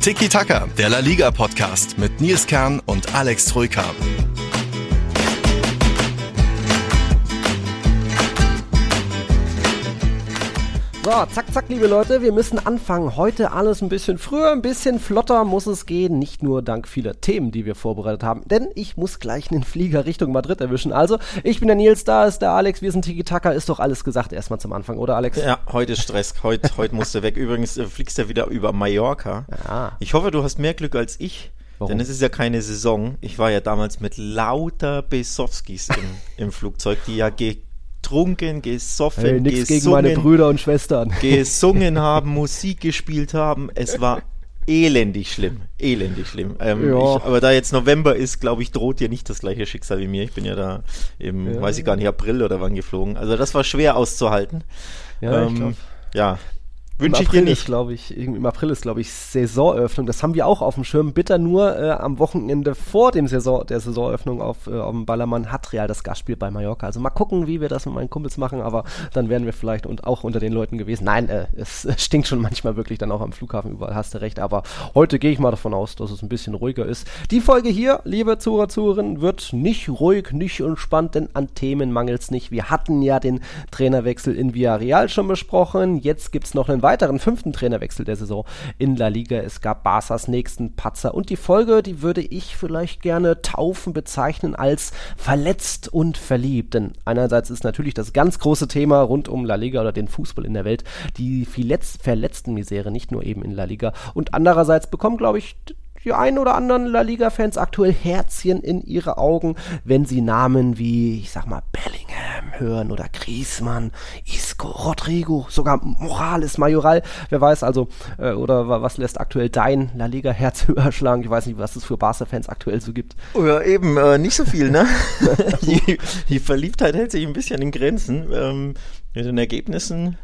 Tiki Taka, der La Liga Podcast mit Nils Kern und Alex Troika. So, zack, zack, liebe Leute, wir müssen anfangen. Heute alles ein bisschen früher, ein bisschen flotter muss es gehen. Nicht nur dank vieler Themen, die wir vorbereitet haben, denn ich muss gleich einen Flieger Richtung Madrid erwischen. Also, ich bin der Nils, da ist der Alex, wir sind Tiki Taka, ist doch alles gesagt erstmal zum Anfang, oder Alex? Ja, heute ist Stress. Heute, heute musst du weg. Übrigens äh, fliegst du wieder über Mallorca. Ja. Ich hoffe, du hast mehr Glück als ich. Warum? Denn es ist ja keine Saison. Ich war ja damals mit lauter Besowskis im, im Flugzeug, die ja getrunken, gesoffen, Hey, gesungen, gegen meine Brüder und Schwestern. gesungen haben, Musik gespielt haben. Es war elendig schlimm. Elendig schlimm. Ähm, Ja. ich, aber da jetzt November ist, glaube ich, droht dir nicht das gleiche Schicksal wie mir. Ich bin ja da im, Ja. weiß ich gar nicht, April oder wann geflogen. Also das war schwer auszuhalten. Ja, Ähm, ja. Wünsche ich April dir nicht. glaube ich, im April ist, glaube ich, Saisoneröffnung. Das haben wir auch auf dem Schirm. Bitter nur äh, am Wochenende vor dem Saison, der Saisoneröffnung auf, äh, auf dem Ballermann hat Real das Gastspiel bei Mallorca. Also mal gucken, wie wir das mit meinen Kumpels machen, aber dann wären wir vielleicht und auch unter den Leuten gewesen. Nein, äh, es stinkt schon manchmal wirklich dann auch am Flughafen überall, hast du recht. Aber heute gehe ich mal davon aus, dass es ein bisschen ruhiger ist. Die Folge hier, liebe Zuhörer, Zuhörerinnen, wird nicht ruhig, nicht entspannt, denn an Themen mangelt es nicht. Wir hatten ja den Trainerwechsel in Villarreal schon besprochen. Jetzt gibt es noch einen weiteren fünften Trainerwechsel der Saison in La Liga. Es gab Barças nächsten Patzer. Und die Folge, die würde ich vielleicht gerne taufen, bezeichnen als verletzt und verliebt. Denn einerseits ist natürlich das ganz große Thema rund um La Liga oder den Fußball in der Welt die Verletz verletzten Misere, nicht nur eben in La Liga. Und andererseits bekommen, glaube ich, die ein oder anderen La Liga-Fans aktuell Herzchen in ihre Augen, wenn sie Namen wie, ich sag mal, Bellingham hören oder Griezmann, Isco, Rodrigo, sogar Morales, Majoral, wer weiß also, äh, oder wa- was lässt aktuell dein La Liga-Herz höher schlagen? Ich weiß nicht, was es für Barca-Fans aktuell so gibt. Oh ja, eben, äh, nicht so viel, ne? die, die Verliebtheit hält sich ein bisschen in Grenzen. Ähm, mit den Ergebnissen,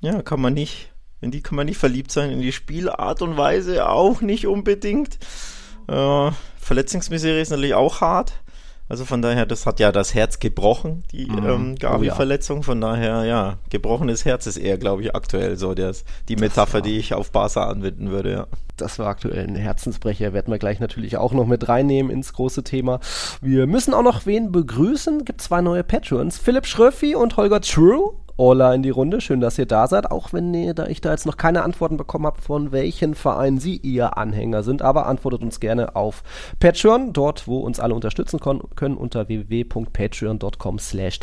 ja, kann man nicht, in die kann man nicht verliebt sein, in die Spielart und Weise auch nicht unbedingt. Äh, Verletzungsmisere ist natürlich auch hart. Also von daher, das hat ja das Herz gebrochen, die Mhm. ähm, Oh ja. Gavi-Verletzung. Von daher, ja, gebrochenes Herz ist eher, glaube ich, aktuell so das, die Metapher, war- die ich auf Barca anwenden würde, ja. Das war aktuell ein Herzensbrecher, werden wir gleich natürlich auch noch mit reinnehmen ins große Thema. Wir müssen auch noch wen begrüßen. Gibt zwei neue Patrons. Philipp Schröffi und Holger True. Ola in die Runde. Schön, dass ihr da seid. Auch wenn ihr, da ich da jetzt noch keine Antworten bekommen habe, von welchen Verein Sie ihr Anhänger sind. Aber antwortet uns gerne auf Patreon, dort, wo uns alle unterstützen können, unter www.patreon.com slash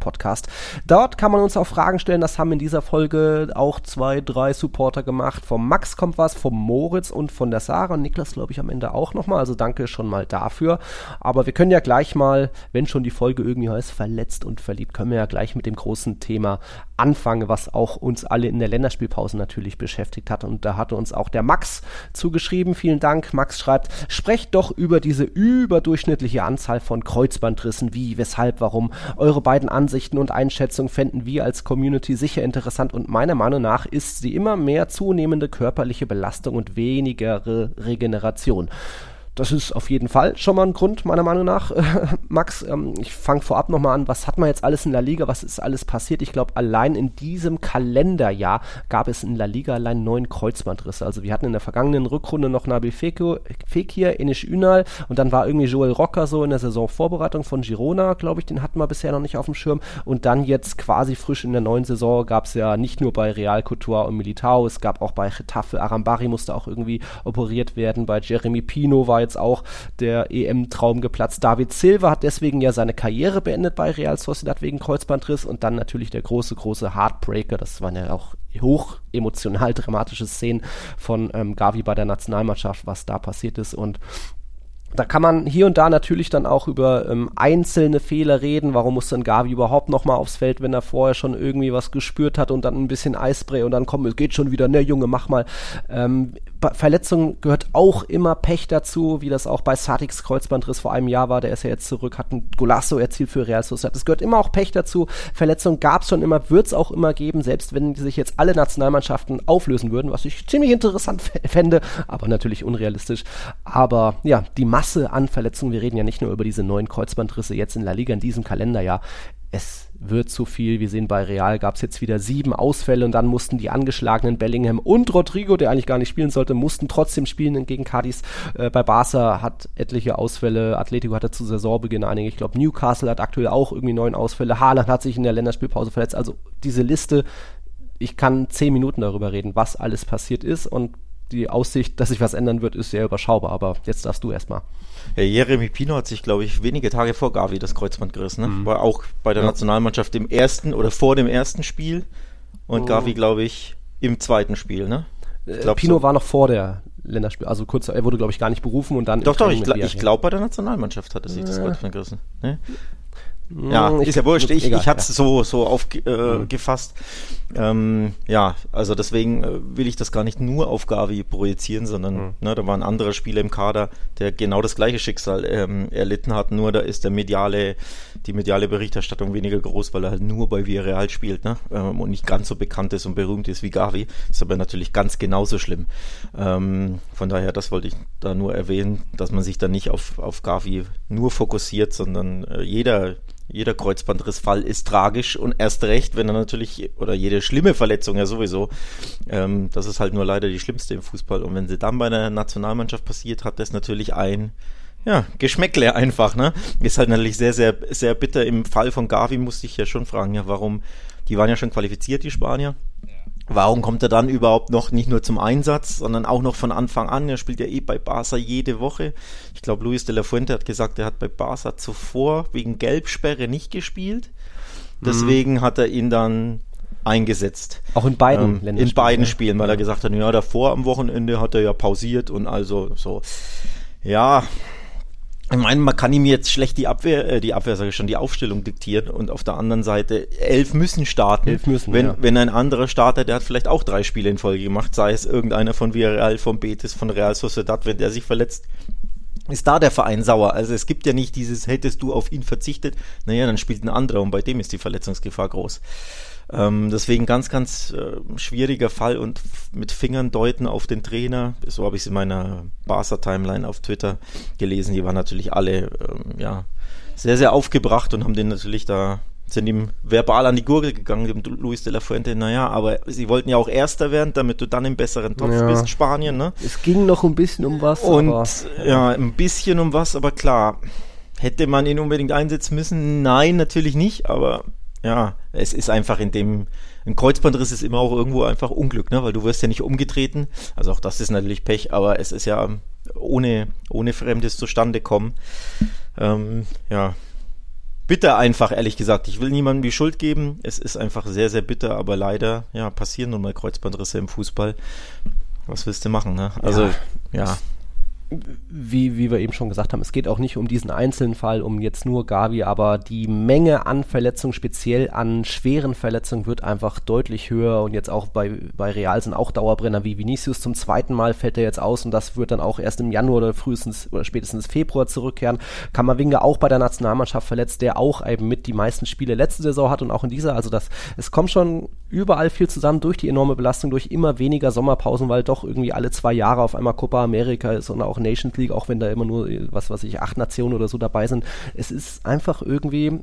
podcast Dort kann man uns auch Fragen stellen. Das haben in dieser Folge auch zwei, drei Supporter gemacht. Vom Max kommt was, vom Moritz und von der Sarah. Und Niklas, glaube ich, am Ende auch nochmal. Also danke schon mal dafür. Aber wir können ja gleich mal, wenn schon die Folge irgendwie heißt, verletzt und verliebt, können wir ja gleich mit dem großen Thema anfangen, was auch uns alle in der Länderspielpause natürlich beschäftigt hat. Und da hatte uns auch der Max zugeschrieben. Vielen Dank. Max schreibt, sprecht doch über diese überdurchschnittliche Anzahl von Kreuzbandrissen. Wie, weshalb, warum? Eure beiden Ansichten und Einschätzungen fänden wir als Community sicher interessant und meiner Meinung nach ist sie immer mehr zunehmende körperliche Belastung und wenigere Regeneration. Das ist auf jeden Fall schon mal ein Grund, meiner Meinung nach. Max, ähm, ich fange vorab nochmal an. Was hat man jetzt alles in La Liga? Was ist alles passiert? Ich glaube, allein in diesem Kalenderjahr gab es in La Liga allein neun Kreuzbandrisse. Also wir hatten in der vergangenen Rückrunde noch Nabil Fekir, Fekir Enis Ünal und dann war irgendwie Joel Rocker so in der Saisonvorbereitung von Girona, glaube ich, den hatten wir bisher noch nicht auf dem Schirm. Und dann jetzt quasi frisch in der neuen Saison gab es ja nicht nur bei Real Couture und Militao, es gab auch bei Getafe, Arambari musste auch irgendwie operiert werden, bei Jeremy Pino war jetzt auch der EM-Traum geplatzt. David Silva hat deswegen ja seine Karriere beendet bei Real Sociedad wegen Kreuzbandriss und dann natürlich der große, große Heartbreaker, das waren ja auch hoch emotional dramatische Szenen von ähm, Gavi bei der Nationalmannschaft, was da passiert ist und da kann man hier und da natürlich dann auch über ähm, einzelne Fehler reden. Warum muss denn Gavi überhaupt nochmal aufs Feld, wenn er vorher schon irgendwie was gespürt hat und dann ein bisschen Eispray und dann komm, es geht schon wieder, ne Junge, mach mal. Ähm, Verletzungen gehört auch immer Pech dazu, wie das auch bei Sadiks Kreuzbandriss vor einem Jahr war. Der ist ja jetzt zurück, hat ein Golasso erzielt für Real Sociedad. Es gehört immer auch Pech dazu. Verletzungen gab es schon immer, wird es auch immer geben, selbst wenn sich jetzt alle Nationalmannschaften auflösen würden, was ich ziemlich interessant fände, aber natürlich unrealistisch. Aber ja, die Masse an Verletzungen, wir reden ja nicht nur über diese neuen Kreuzbandrisse jetzt in La Liga in diesem Kalenderjahr, es wird zu viel. Wir sehen bei Real gab es jetzt wieder sieben Ausfälle und dann mussten die angeschlagenen Bellingham und Rodrigo, der eigentlich gar nicht spielen sollte, mussten trotzdem spielen gegen Cadiz. Äh, bei Barca hat etliche Ausfälle. Atletico hatte zu Saisonbeginn einige. Ich glaube, Newcastle hat aktuell auch irgendwie neun Ausfälle. Haaland hat sich in der Länderspielpause verletzt. Also diese Liste, ich kann zehn Minuten darüber reden, was alles passiert ist und die Aussicht, dass sich was ändern wird, ist sehr überschaubar. Aber jetzt darfst du erstmal. Ja, Jeremy Pino hat sich, glaube ich, wenige Tage vor Gavi das Kreuzband gerissen. Ne? Mhm. War auch bei der ja. Nationalmannschaft im ersten oder vor dem ersten Spiel und oh. Gavi, glaube ich, im zweiten Spiel. Ne? Ich glaub, Pino so. war noch vor der Länderspiel, also kurz, er wurde, glaube ich, gar nicht berufen und dann. Doch, doch, ich, ich glaube, bei der Nationalmannschaft hat er sich das Kreuzband gerissen. Ne? Ja, ich, ist ja wurscht. Ich, egal, ich hatte es ja. so, so aufgefasst. Äh, mhm. ähm, ja, also deswegen äh, will ich das gar nicht nur auf Gavi projizieren, sondern mhm. ne, da war ein anderer Spieler im Kader, der genau das gleiche Schicksal ähm, erlitten hat. Nur da ist der mediale, die mediale Berichterstattung weniger groß, weil er halt nur bei Villarreal spielt ne? Ähm, und nicht ganz so bekannt ist und berühmt ist wie Gavi. Ist aber natürlich ganz genauso schlimm. Ähm, von daher, das wollte ich da nur erwähnen, dass man sich da nicht auf, auf Gavi nur fokussiert, sondern äh, jeder jeder Kreuzbandrissfall ist tragisch und erst recht, wenn er natürlich, oder jede schlimme Verletzung ja sowieso, ähm, das ist halt nur leider die schlimmste im Fußball. Und wenn sie dann bei einer Nationalmannschaft passiert, hat das natürlich ein, ja, Geschmäckle einfach, ne? Ist halt natürlich sehr, sehr, sehr bitter. Im Fall von Gavi musste ich ja schon fragen, ja, warum, die waren ja schon qualifiziert, die Spanier. Warum kommt er dann überhaupt noch nicht nur zum Einsatz, sondern auch noch von Anfang an? Er spielt ja eh bei Barca jede Woche. Ich glaube, Luis de la Fuente hat gesagt, er hat bei Barca zuvor wegen Gelbsperre nicht gespielt. Deswegen mhm. hat er ihn dann eingesetzt. Auch in beiden ähm, In beiden Spielen, weil er gesagt hat, ja, davor am Wochenende hat er ja pausiert und also so. Ja, ich meine, man kann ihm jetzt schlecht die Abwehr, äh, die Abwehr sage ich schon, die Aufstellung diktieren und auf der anderen Seite elf müssen starten. Elf müssen, wenn, ja. wenn ein anderer Starter, der hat vielleicht auch drei Spiele in Folge gemacht, sei es irgendeiner von Villarreal, von Betis, von Real Sociedad, wenn der sich verletzt, ist da der Verein sauer. Also es gibt ja nicht dieses, hättest du auf ihn verzichtet, naja, dann spielt ein anderer und bei dem ist die Verletzungsgefahr groß. Ähm, deswegen ganz, ganz äh, schwieriger Fall und mit Fingern deuten auf den Trainer. So habe ich es in meiner Barca-Timeline auf Twitter gelesen. Die waren natürlich alle ähm, ja, sehr, sehr aufgebracht und haben den natürlich da sind ihm verbal an die Gurgel gegangen, dem Luis de la Fuente. Naja, aber sie wollten ja auch Erster werden, damit du dann im besseren Topf ja. bist, Spanien, ne? Es ging noch ein bisschen um was. Und aber, ja, ein bisschen um was, aber klar, hätte man ihn unbedingt einsetzen müssen? Nein, natürlich nicht, aber ja, es ist einfach in dem, ein Kreuzbandriss ist immer auch irgendwo einfach Unglück, ne? weil du wirst ja nicht umgetreten. Also auch das ist natürlich Pech, aber es ist ja ohne, ohne fremdes zustande kommen. Ähm, ja, bitter einfach, ehrlich gesagt. Ich will niemandem die Schuld geben. Es ist einfach sehr, sehr bitter, aber leider, ja, passieren nun mal Kreuzbandrisse im Fußball. Was willst du machen, ne? Also, ja. ja wie, wie wir eben schon gesagt haben, es geht auch nicht um diesen einzelnen Fall, um jetzt nur Gavi, aber die Menge an Verletzungen, speziell an schweren Verletzungen, wird einfach deutlich höher und jetzt auch bei, bei Real sind auch Dauerbrenner wie Vinicius zum zweiten Mal fällt er jetzt aus und das wird dann auch erst im Januar oder frühestens oder spätestens Februar zurückkehren. Kammerwinger auch bei der Nationalmannschaft verletzt, der auch eben mit die meisten Spiele letzte Saison hat und auch in dieser, also das, es kommt schon überall viel zusammen durch die enorme Belastung, durch immer weniger Sommerpausen, weil doch irgendwie alle zwei Jahre auf einmal Copa America ist und auch auch Nations League, auch wenn da immer nur, was weiß ich, acht Nationen oder so dabei sind. Es ist einfach irgendwie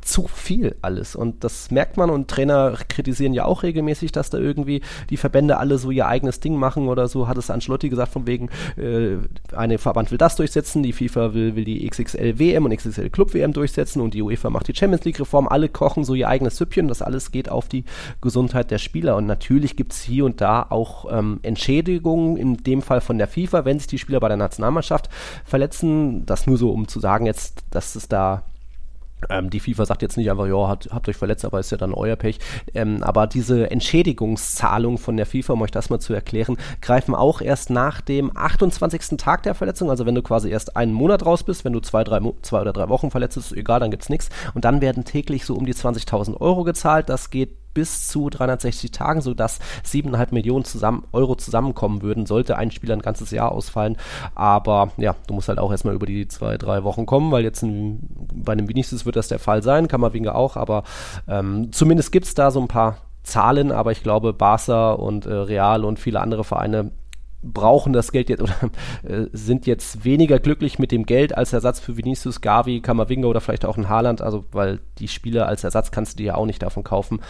zu viel alles. Und das merkt man und Trainer kritisieren ja auch regelmäßig, dass da irgendwie die Verbände alle so ihr eigenes Ding machen oder so, hat es Ancelotti gesagt, von wegen, äh, eine Verband will das durchsetzen, die FIFA will, will die XXL WM und XXL Club WM durchsetzen und die UEFA macht die Champions League Reform, alle kochen so ihr eigenes Süppchen, das alles geht auf die Gesundheit der Spieler. Und natürlich gibt es hier und da auch ähm, Entschädigungen, in dem Fall von der FIFA, wenn sich die Spieler bei der Nationalmannschaft verletzen, das nur so, um zu sagen jetzt, dass es da ähm, die FIFA sagt jetzt nicht einfach, ja, hat, habt euch verletzt, aber ist ja dann euer Pech. Ähm, aber diese Entschädigungszahlung von der FIFA, um euch das mal zu erklären, greifen auch erst nach dem 28. Tag der Verletzung. Also wenn du quasi erst einen Monat raus bist, wenn du zwei, drei, zwei oder drei Wochen verletzt bist, egal, dann gibt's nichts. Und dann werden täglich so um die 20.000 Euro gezahlt. Das geht bis zu 360 Tagen, sodass 7,5 Millionen zusammen, Euro zusammenkommen würden, sollte ein Spieler ein ganzes Jahr ausfallen. Aber ja, du musst halt auch erstmal über die zwei, drei Wochen kommen, weil jetzt ein, bei einem Vinicius wird das der Fall sein, Kammerwinger auch, aber ähm, zumindest gibt es da so ein paar Zahlen, aber ich glaube, Barca und äh, Real und viele andere Vereine brauchen das Geld jetzt oder äh, sind jetzt weniger glücklich mit dem Geld als Ersatz für Vinicius, Gavi, Kamavinga oder vielleicht auch ein Haaland, also weil die Spieler als Ersatz kannst du dir ja auch nicht davon kaufen,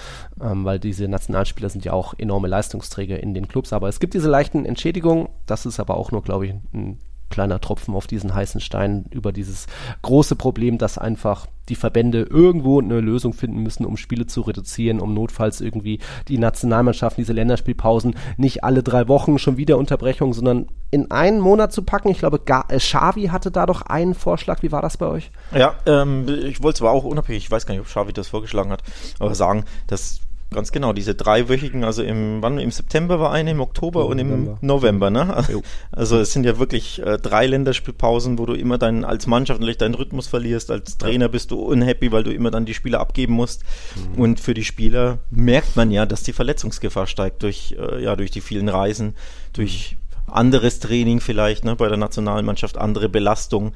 ähm, weil diese Nationalspieler sind ja auch enorme Leistungsträger in den Clubs, aber es gibt diese leichten Entschädigungen, das ist aber auch nur, glaube ich, ein kleiner Tropfen auf diesen heißen Stein über dieses große Problem, dass einfach die Verbände irgendwo eine Lösung finden müssen, um Spiele zu reduzieren, um notfalls irgendwie die Nationalmannschaften, diese Länderspielpausen nicht alle drei Wochen schon wieder Unterbrechung, sondern in einen Monat zu packen. Ich glaube, äh, Xavi hatte da doch einen Vorschlag. Wie war das bei euch? Ja, ähm, ich wollte zwar auch unabhängig, ich weiß gar nicht, ob Xavi das vorgeschlagen hat, aber sagen, dass Ganz genau, diese dreiwöchigen, also im, wann, im September war eine, im Oktober und im November, ne? Also es sind ja wirklich äh, drei Länderspielpausen, wo du immer deinen, als Mannschaft natürlich deinen Rhythmus verlierst, als Trainer bist du unhappy, weil du immer dann die Spieler abgeben musst. Mhm. Und für die Spieler merkt man ja, dass die Verletzungsgefahr steigt durch, äh, ja, durch die vielen Reisen, durch anderes Training vielleicht, ne, bei der Nationalmannschaft, andere Belastung.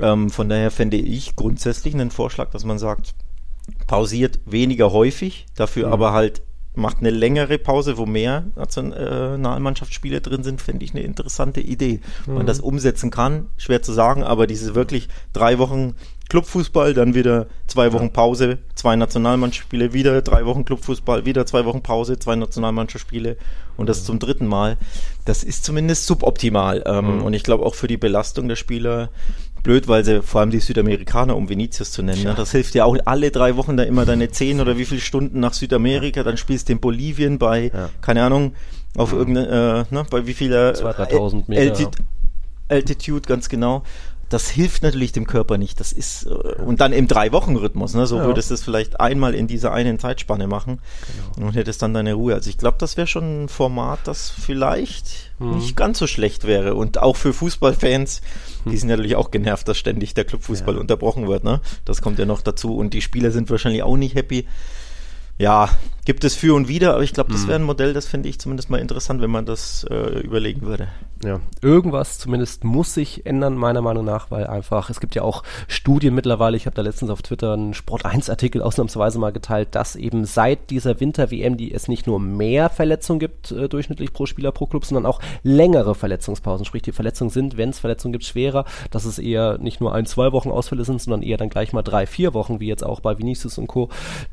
Ähm, von daher fände ich grundsätzlich einen Vorschlag, dass man sagt, pausiert weniger häufig, dafür mhm. aber halt macht eine längere Pause, wo mehr Nationalmannschaftsspiele drin sind, finde ich eine interessante Idee. Mhm. Man das umsetzen kann, schwer zu sagen, aber diese wirklich drei Wochen Clubfußball, dann wieder zwei Wochen Pause, zwei Nationalmannschaftsspiele, wieder drei Wochen Clubfußball, wieder zwei Wochen Pause, zwei Nationalmannschaftsspiele und das mhm. zum dritten Mal. Das ist zumindest suboptimal. Ähm, mhm. Und ich glaube auch für die Belastung der Spieler blöd, weil sie vor allem die Südamerikaner, um Vinicius zu nennen, ne? das hilft ja auch alle drei Wochen da immer deine zehn oder wie viele Stunden nach Südamerika, dann spielst du in Bolivien bei, ja. keine Ahnung, auf irgendeine, äh, ne, bei wie vieler 2.000 Meter. Alti Altitude, ganz genau das hilft natürlich dem Körper nicht. Das ist äh, und dann im drei Wochen Rhythmus. Ne? So ja. würdest du es vielleicht einmal in dieser einen Zeitspanne machen genau. und hättest dann deine Ruhe. Also ich glaube, das wäre schon ein Format, das vielleicht mhm. nicht ganz so schlecht wäre und auch für Fußballfans. Die sind natürlich auch genervt, dass ständig der Clubfußball ja. unterbrochen wird. Ne? Das kommt ja noch dazu und die Spieler sind wahrscheinlich auch nicht happy. Ja, gibt es für und wieder, aber ich glaube, das mhm. wäre ein Modell, das finde ich zumindest mal interessant, wenn man das äh, überlegen würde. Ja, irgendwas zumindest muss sich ändern, meiner Meinung nach, weil einfach, es gibt ja auch Studien mittlerweile, ich habe da letztens auf Twitter einen Sport 1 Artikel ausnahmsweise mal geteilt, dass eben seit dieser Winter-WM, die es nicht nur mehr Verletzungen gibt, äh, durchschnittlich pro Spieler, pro Club, sondern auch längere Verletzungspausen. Sprich, die Verletzungen sind, wenn es Verletzungen gibt, schwerer, dass es eher nicht nur ein, zwei Wochen Ausfälle sind, sondern eher dann gleich mal drei, vier Wochen, wie jetzt auch bei Vinicius und Co.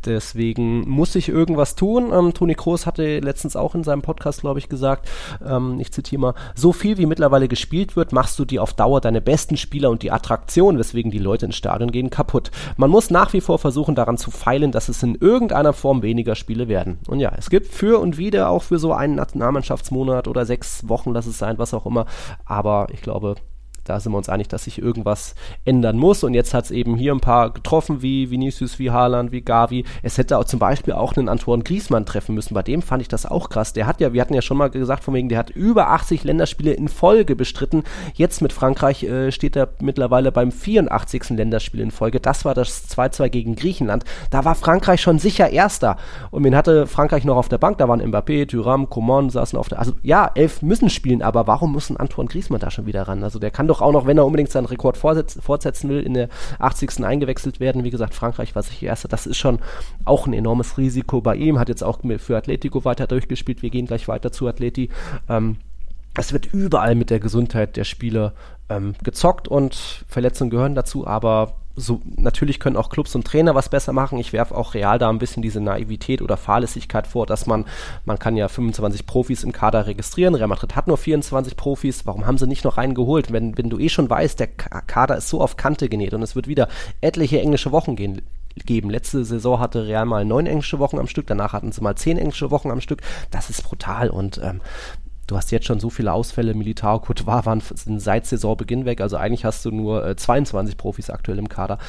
Deswegen muss sich irgendwas tun. Ähm, Toni Kroos hatte letztens auch in seinem Podcast, glaube ich, gesagt, ähm, ich zitiere mal, so viel wie mittlerweile gespielt wird, machst du dir auf Dauer deine besten Spieler und die Attraktion, weswegen die Leute ins Stadion gehen, kaputt. Man muss nach wie vor versuchen, daran zu feilen, dass es in irgendeiner Form weniger Spiele werden. Und ja, es gibt für und wieder auch für so einen Nationalmannschaftsmonat oder sechs Wochen, lass es sein, was auch immer. Aber ich glaube, da sind wir uns einig, dass sich irgendwas ändern muss. Und jetzt hat es eben hier ein paar getroffen, wie Vinicius, wie Haaland, wie Gavi. Es hätte auch zum Beispiel auch einen Antoine Griezmann treffen müssen. Bei dem fand ich das auch krass. Der hat ja, wir hatten ja schon mal gesagt, von wegen, der hat über 80 Länderspiele in Folge bestritten. Jetzt mit Frankreich äh, steht er mittlerweile beim 84. Länderspiel in Folge. Das war das 2-2 gegen Griechenland. Da war Frankreich schon sicher Erster. Und wen hatte Frankreich noch auf der Bank? Da waren Mbappé, Thuram, Coman saßen auf der. Also ja, elf müssen spielen, aber warum muss ein Antoine Griezmann da schon wieder ran? Also der kann doch doch auch noch, wenn er unbedingt seinen Rekord fortsetzen will, in der 80. eingewechselt werden. Wie gesagt, Frankreich war sich erster. Das ist schon auch ein enormes Risiko bei ihm. Hat jetzt auch für Atletico weiter durchgespielt. Wir gehen gleich weiter zu Atleti. Ähm, es wird überall mit der Gesundheit der Spieler ähm, gezockt und Verletzungen gehören dazu, aber so, natürlich können auch Clubs und Trainer was besser machen. Ich werfe auch real da ein bisschen diese Naivität oder Fahrlässigkeit vor, dass man, man kann ja 25 Profis im Kader registrieren. Real Madrid hat nur 24 Profis. Warum haben sie nicht noch einen geholt? Wenn, wenn du eh schon weißt, der Kader ist so auf Kante genäht und es wird wieder etliche englische Wochen gehen, geben. Letzte Saison hatte Real mal neun englische Wochen am Stück, danach hatten sie mal zehn englische Wochen am Stück. Das ist brutal und ähm, du hast jetzt schon so viele Ausfälle. Militar, Courtois waren seit Saisonbeginn weg. Also eigentlich hast du nur äh, 22 Profis aktuell im Kader.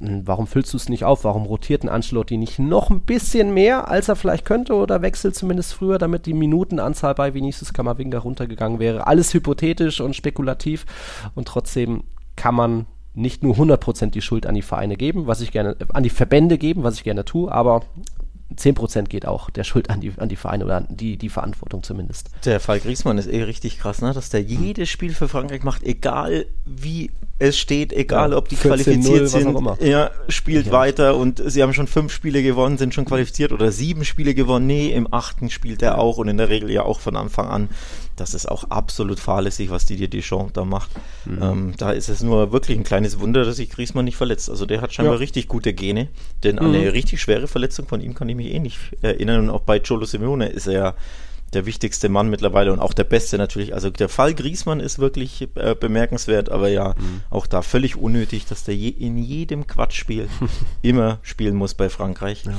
Hm, warum füllst du es nicht auf? Warum rotiert ein Ancelotti nicht noch ein bisschen mehr, als er vielleicht könnte oder wechselt zumindest früher, damit die Minutenanzahl bei Vinicius Kamavinga runtergegangen wäre? Alles hypothetisch und spekulativ und trotzdem kann man nicht nur 100% die Schuld an die Vereine geben, was ich gerne, an die Verbände geben, was ich gerne tue, aber 10% geht auch der Schuld an die, an die Vereine oder an die, die Verantwortung zumindest. Der Fall Griesmann ist eh richtig krass, ne? dass der hm. jedes Spiel für Frankreich macht, egal wie es steht, egal ja, ob die qualifiziert sind. Er spielt ja. weiter und sie haben schon fünf Spiele gewonnen, sind schon qualifiziert oder sieben Spiele gewonnen. Nee, im achten spielt er auch und in der Regel ja auch von Anfang an. Das ist auch absolut fahrlässig, was die dir Deschamps da macht. Mhm. Ähm, da ist es nur wirklich ein kleines Wunder, dass sich Griezmann nicht verletzt. Also der hat scheinbar ja. richtig gute Gene, denn an mhm. eine richtig schwere Verletzung von ihm kann ich mich eh nicht erinnern. Und auch bei Cholo Simeone ist er der wichtigste Mann mittlerweile und auch der beste natürlich. Also der Fall Griesmann ist wirklich äh, bemerkenswert, aber ja, mhm. auch da völlig unnötig, dass der je, in jedem Quatschspiel immer spielen muss bei Frankreich. Ja.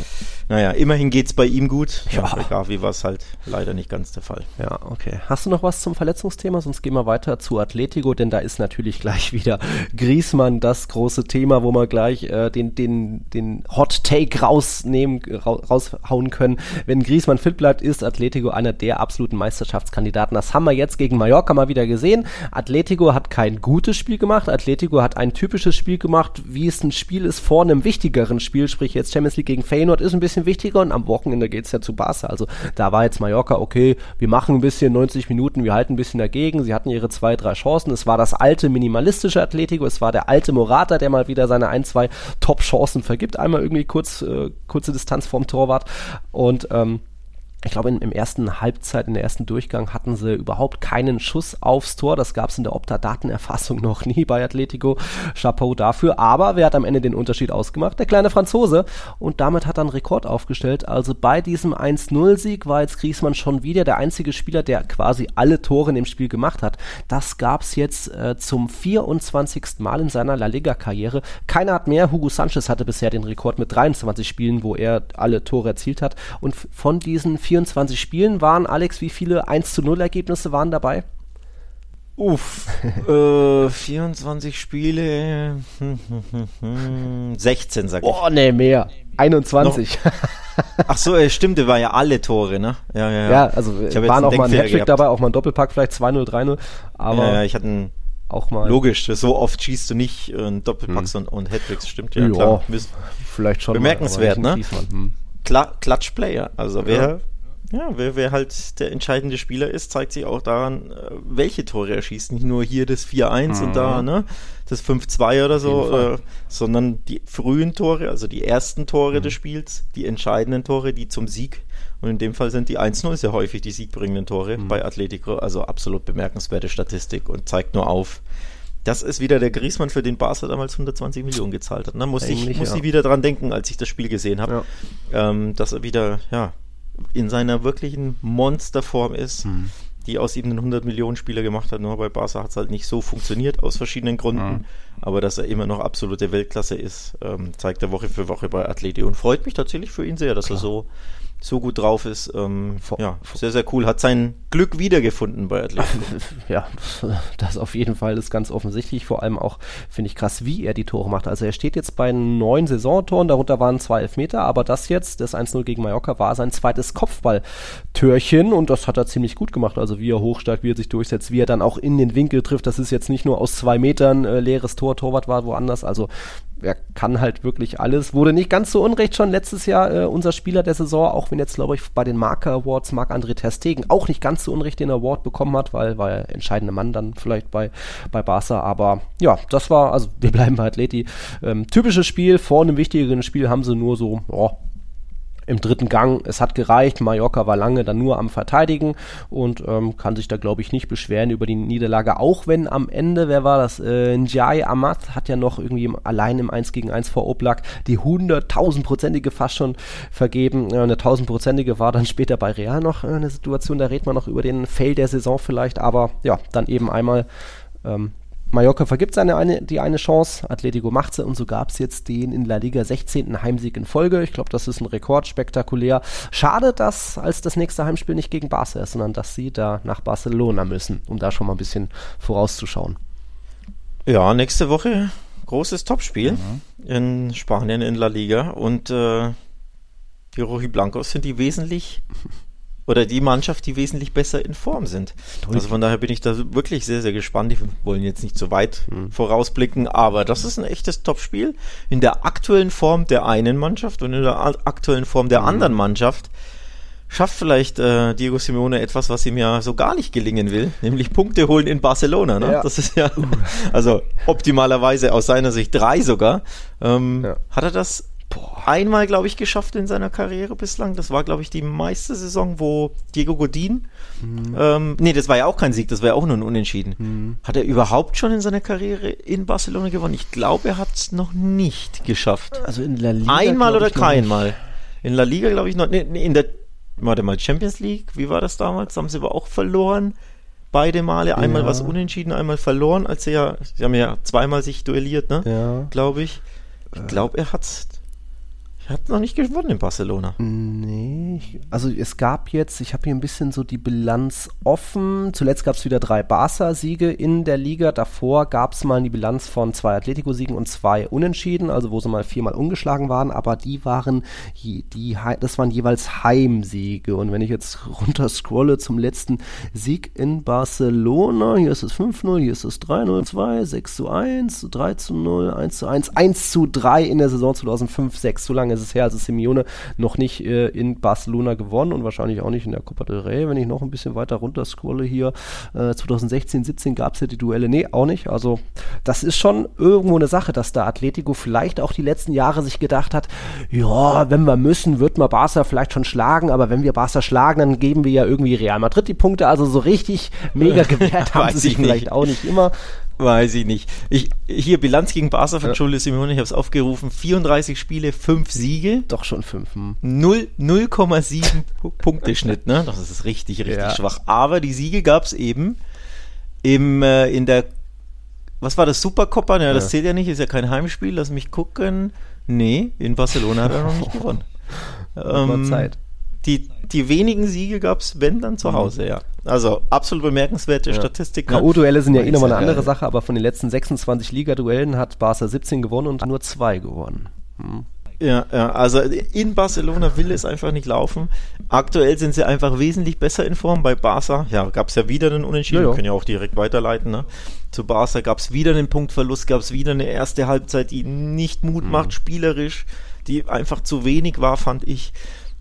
Naja, immerhin geht es bei ihm gut. Ja. Bei Gavi war es halt leider nicht ganz der Fall. Ja, okay. Hast du noch was zum Verletzungsthema? Sonst gehen wir weiter zu Atletico, denn da ist natürlich gleich wieder Griesmann das große Thema, wo wir gleich äh, den, den, den Hot Take rausnehmen, raushauen können. Wenn Griesmann fit bleibt, ist Atletico einer der absoluten Meisterschaftskandidaten. Das haben wir jetzt gegen Mallorca mal wieder gesehen. Atletico hat kein gutes Spiel gemacht. Atletico hat ein typisches Spiel gemacht, wie es ein Spiel ist vor einem wichtigeren Spiel, sprich jetzt Champions League gegen Feyenoord ist ein bisschen wichtiger und am Wochenende geht es ja zu Barca. Also da war jetzt Mallorca, okay, wir machen ein bisschen 90 Minuten, wir halten ein bisschen dagegen. Sie hatten ihre zwei, drei Chancen. Es war das alte minimalistische Atletico, es war der alte Morata, der mal wieder seine ein, zwei Top-Chancen vergibt. Einmal irgendwie kurz, äh, kurze Distanz vom Torwart und ähm, ich glaube, im ersten Halbzeit, in der ersten Durchgang hatten sie überhaupt keinen Schuss aufs Tor. Das gab es in der Opta-Datenerfassung noch nie bei Atletico. Chapeau dafür. Aber wer hat am Ende den Unterschied ausgemacht? Der kleine Franzose. Und damit hat er einen Rekord aufgestellt. Also bei diesem 1-0-Sieg war jetzt Griezmann schon wieder der einzige Spieler, der quasi alle Tore in dem Spiel gemacht hat. Das gab es jetzt äh, zum 24. Mal in seiner La Liga-Karriere. Keiner hat mehr. Hugo Sanchez hatte bisher den Rekord mit 23 Spielen, wo er alle Tore erzielt hat. Und von diesen 24 Spielen waren, Alex, wie viele 1 zu 0 Ergebnisse waren dabei? Uff, äh, 24 Spiele, 16 sag ich. Oh, ne, mehr. 21. Ach so, äh, stimmt, war ja alle Tore, ne? Ja, ja, ja. ja also ich waren auch mal ein Hattrick dabei, auch mal ein Doppelpack, vielleicht 2-0, 3-0, aber... Ja, ja, ich hatte einen auch mal. Logisch, so oft schießt du nicht äh, Doppelpacks hm. und, und Hattricks, stimmt ja, ja klar. Vielleicht schon. Bemerkenswert, mal, ne? Hm. Klatschplayer, also wer ja. Wer, wer halt der entscheidende Spieler ist, zeigt sich auch daran, äh, welche Tore er schießt. Nicht nur hier das 4-1 mhm. und da, mhm. ne, das 5-2 oder so, äh, sondern die frühen Tore, also die ersten Tore mhm. des Spiels, die entscheidenden Tore, die zum Sieg. Und in dem Fall sind die 1-0 sehr häufig die siegbringenden Tore mhm. bei Atletico. Also absolut bemerkenswerte Statistik und zeigt nur auf, das ist wieder der Griesmann, für den Barca damals 120 Millionen gezahlt hat. Da ne? muss ich, muss ja. ich wieder dran denken, als ich das Spiel gesehen habe, ja. ähm, dass er wieder, ja, in seiner wirklichen Monsterform ist, mhm. die aus ihm einen 100 Millionen Spieler gemacht hat. Nur bei Barca hat es halt nicht so funktioniert, aus verschiedenen Gründen. Mhm. Aber dass er immer noch absolute Weltklasse ist, ähm, zeigt er Woche für Woche bei Atleti und freut mich tatsächlich für ihn sehr, dass Klar. er so so gut drauf ist. Ähm, ja, sehr, sehr cool. Hat sein Glück wiedergefunden bei Atletico. ja, das auf jeden Fall ist ganz offensichtlich. Vor allem auch, finde ich krass, wie er die Tore macht. Also er steht jetzt bei neun Saisontoren, darunter waren zwei Elfmeter, aber das jetzt, das 1-0 gegen Mallorca, war sein zweites Kopfballtörchen und das hat er ziemlich gut gemacht. Also wie er hochsteigt, wie er sich durchsetzt, wie er dann auch in den Winkel trifft. Das ist jetzt nicht nur aus zwei Metern äh, leeres Tor, Torwart war woanders. Also er kann halt wirklich alles. Wurde nicht ganz so unrecht schon letztes Jahr äh, unser Spieler der Saison, auch wenn jetzt, glaube ich, bei den Marker Awards Marc-André Terstegen auch nicht ganz so unrecht den Award bekommen hat, weil war er entscheidende Mann dann vielleicht bei, bei Barca. Aber ja, das war, also wir bleiben bei Atleti. Ähm, typisches Spiel, vor einem wichtigeren Spiel haben sie nur so, oh, im dritten Gang. Es hat gereicht. Mallorca war lange dann nur am Verteidigen und ähm, kann sich da, glaube ich, nicht beschweren über die Niederlage. Auch wenn am Ende, wer war das? Äh, Njai Amat hat ja noch irgendwie allein im 1 gegen 1 vor Oblak die 100.000-prozentige fast schon vergeben. Äh, eine 1000-prozentige war dann später bei Real noch äh, eine Situation, da redet man noch über den Fail der Saison vielleicht, aber ja, dann eben einmal ähm, Mallorca vergibt seine eine, die eine Chance, Atletico macht sie und so gab es jetzt den in La Liga 16. Heimsieg in Folge. Ich glaube, das ist ein Rekord, spektakulär. Schade, dass als das nächste Heimspiel nicht gegen Barca ist, sondern dass sie da nach Barcelona müssen, um da schon mal ein bisschen vorauszuschauen. Ja, nächste Woche großes Topspiel mhm. in Spanien in La Liga und äh, die Rojiblancos sind die wesentlich oder die Mannschaft, die wesentlich besser in Form sind. Durch. Also von daher bin ich da wirklich sehr, sehr gespannt. Die wollen jetzt nicht so weit mhm. vorausblicken, aber das ist ein echtes Topspiel in der aktuellen Form der einen Mannschaft und in der aktuellen Form der mhm. anderen Mannschaft. Schafft vielleicht äh, Diego Simeone etwas, was ihm ja so gar nicht gelingen will, nämlich Punkte holen in Barcelona. Ne? Ja. Das ist ja, also optimalerweise aus seiner Sicht drei sogar. Ähm, ja. Hat er das einmal, glaube ich, geschafft in seiner Karriere bislang. Das war, glaube ich, die meiste Saison, wo Diego Godin, mhm. ähm, nee, das war ja auch kein Sieg, das war ja auch nur ein Unentschieden. Mhm. Hat er überhaupt schon in seiner Karriere in Barcelona gewonnen? Ich glaube, er hat es noch nicht geschafft. Also in La Liga. Einmal oder keinmal? In La Liga, glaube ich, noch. Nee, in der, warte mal, Champions League, wie war das damals? Haben sie aber auch verloren beide Male. Einmal ja. was unentschieden, einmal verloren, als sie ja, sie haben ja zweimal sich duelliert, ne? Ja. Glaube ich. Ich äh. glaube, er hat er hat noch nicht gewonnen in Barcelona. Nee, also es gab jetzt, ich habe hier ein bisschen so die Bilanz offen. Zuletzt gab es wieder drei Barca-Siege in der Liga. Davor gab es mal die Bilanz von zwei Atletico-Siegen und zwei Unentschieden, also wo sie mal viermal ungeschlagen waren, aber die waren, die, das waren jeweils Heimsiege. Und wenn ich jetzt runter scrolle zum letzten Sieg in Barcelona, hier ist es 5-0, hier ist es 3-0, 2, 6 zu 1, 3 zu 0, 1 zu 1, 1 zu 3 in der Saison 2005, 6. So lange ist es her, also Simeone noch nicht äh, in Barcelona gewonnen und wahrscheinlich auch nicht in der Copa del Rey, wenn ich noch ein bisschen weiter runter scrolle hier. Äh, 2016, 17 gab es ja die Duelle. Nee, auch nicht. Also das ist schon irgendwo eine Sache, dass der Atletico vielleicht auch die letzten Jahre sich gedacht hat, ja, wenn wir müssen, wird man Barca vielleicht schon schlagen, aber wenn wir Barca schlagen, dann geben wir ja irgendwie Real Madrid die Punkte. Also so richtig mega gewährt haben sie sich vielleicht auch nicht immer. Weiß ich nicht. Ich, hier Bilanz gegen Barca von ja. Cholo Simeone, ich habe es aufgerufen. 34 Spiele, 5 Siege. Doch schon 5. Hm. 0,7 Punkteschnitt, ne? Das ist richtig, richtig ja. schwach. Aber die Siege gab es eben im, äh, in der, was war das, Supercopa? Ja, das ja. zählt ja nicht, ist ja kein Heimspiel. Lass mich gucken. Nee, in Barcelona hat er noch nicht gewonnen. ähm, Zeit die, die wenigen Siege gab es, wenn dann zu mhm. Hause, ja. Also absolut bemerkenswerte ja. Statistik. K.O.-Duelle sind ja eh nochmal eine andere Sache, aber von den letzten 26 Liga-Duellen hat Barca 17 gewonnen und nur zwei gewonnen. Hm. Ja, ja, also in Barcelona will es einfach nicht laufen. Aktuell sind sie einfach wesentlich besser in Form. Bei Barca, ja, gab es ja wieder einen Unentschieden, ja, ja. können ja auch direkt weiterleiten. Ne? Zu Barca gab es wieder einen Punktverlust, gab es wieder eine erste Halbzeit, die nicht Mut mhm. macht, spielerisch, die einfach zu wenig war, fand ich.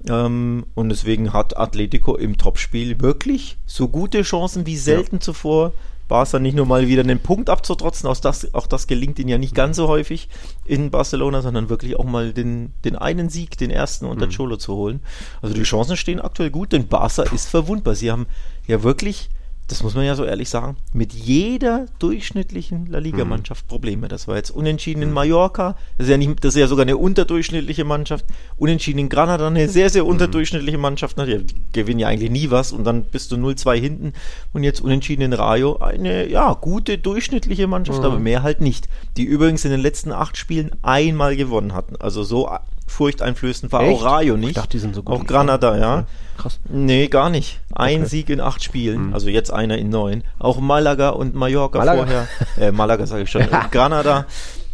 Ähm, und deswegen hat Atletico im Topspiel wirklich so gute Chancen wie selten ja. zuvor. Barca nicht nur mal wieder einen Punkt abzutrotzen, auch das, auch das gelingt ihnen ja nicht ganz so häufig in Barcelona, sondern wirklich auch mal den, den einen Sieg, den ersten unter mhm. Cholo zu holen. Also die Chancen stehen aktuell gut, denn Barca ist verwundbar. Sie haben ja wirklich das muss man ja so ehrlich sagen, mit jeder durchschnittlichen La Liga-Mannschaft mhm. Probleme. Das war jetzt unentschieden in mhm. Mallorca, das ist, ja nicht, das ist ja sogar eine unterdurchschnittliche Mannschaft. Unentschieden in Granada, eine sehr, sehr mhm. unterdurchschnittliche Mannschaft. Die gewinnen ja eigentlich nie was und dann bist du 0-2 hinten. Und jetzt unentschieden in Rayo, eine, ja, gute durchschnittliche Mannschaft, mhm. aber mehr halt nicht. Die übrigens in den letzten acht Spielen einmal gewonnen hatten. Also so furchteinflößend war Echt? auch Rayo nicht. Ich dachte, die sind so gut. Auch Granada, ja. Krass. Nee, gar nicht. Ein okay. Sieg in acht Spielen, mhm. also jetzt einer in neun. Auch Malaga und Mallorca Malaga? vorher. Äh, Malaga sage ich schon. Granada.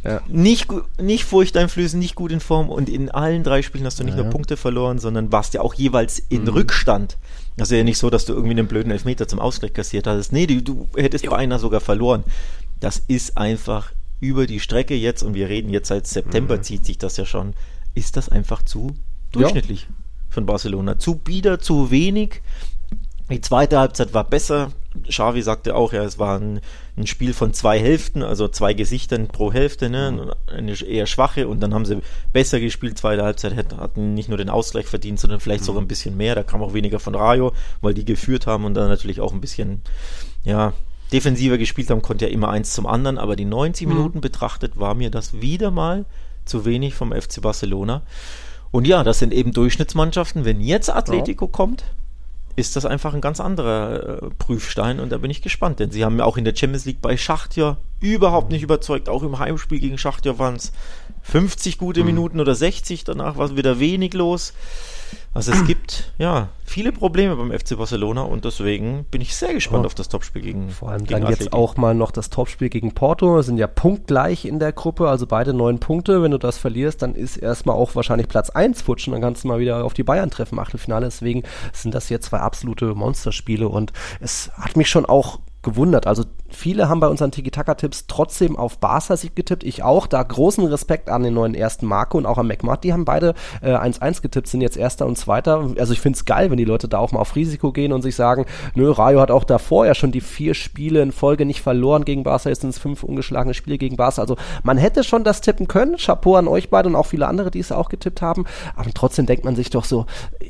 Ja. Nicht, nicht furchteinflößend, nicht gut in Form und in allen drei Spielen hast du nicht ja. nur Punkte verloren, sondern warst ja auch jeweils in mhm. Rückstand. Also ja nicht so, dass du irgendwie einen blöden Elfmeter zum Ausgleich kassiert hast. Nee, du, du hättest jo. beinahe sogar verloren. Das ist einfach über die Strecke jetzt und wir reden jetzt seit September mhm. zieht sich das ja schon ist das einfach zu durchschnittlich ja. von Barcelona. Zu bieder, zu wenig. Die zweite Halbzeit war besser. Xavi sagte auch, ja, es war ein, ein, Spiel von zwei Hälften, also zwei Gesichtern pro Hälfte, ne? Mhm. eine eher schwache und dann haben sie besser gespielt. Zweite Halbzeit hatten nicht nur den Ausgleich verdient, sondern vielleicht mhm. sogar ein bisschen mehr. Da kam auch weniger von Rayo, weil die geführt haben und dann natürlich auch ein bisschen, ja, defensiver gespielt haben, konnte ja immer eins zum anderen, aber die 90 mhm. Minuten betrachtet war mir das wieder mal zu wenig vom FC Barcelona. Und ja, das sind eben Durchschnittsmannschaften. Wenn jetzt Atletico ja. kommt, ist das einfach ein ganz anderer äh, Prüfstein und da bin ich gespannt, denn sie haben ja auch in der Champions League bei Schachtja überhaupt nicht überzeugt. Auch im Heimspiel gegen Schachtja waren es 50 gute mhm. Minuten oder 60, danach war es wieder wenig los. Also es gibt ja viele Probleme beim FC Barcelona und deswegen bin ich sehr gespannt oh. auf das Topspiel gegen Vor allem gegen dann Atleti. jetzt auch mal noch das Topspiel gegen Porto. Wir sind ja punktgleich in der Gruppe, also beide neun Punkte. Wenn du das verlierst, dann ist erstmal auch wahrscheinlich Platz 1 futschen. Dann kannst du mal wieder auf die Bayern treffen, Achtelfinale. Deswegen sind das jetzt zwei absolute Monsterspiele und es hat mich schon auch gewundert. Also viele haben bei unseren Tiki-Taka-Tipps trotzdem auf Barca-Sieg getippt. Ich auch. Da großen Respekt an den neuen ersten Marco und auch an McMart. Die haben beide 1-1 äh, getippt, sind jetzt Erster und Zweiter. Also ich finde es geil, wenn die Leute da auch mal auf Risiko gehen und sich sagen, nö, Rayo hat auch davor ja schon die vier Spiele in Folge nicht verloren gegen Barca. Jetzt sind es fünf ungeschlagene Spiele gegen Barca. Also man hätte schon das tippen können. Chapeau an euch beide und auch viele andere, die es auch getippt haben. Aber trotzdem denkt man sich doch so,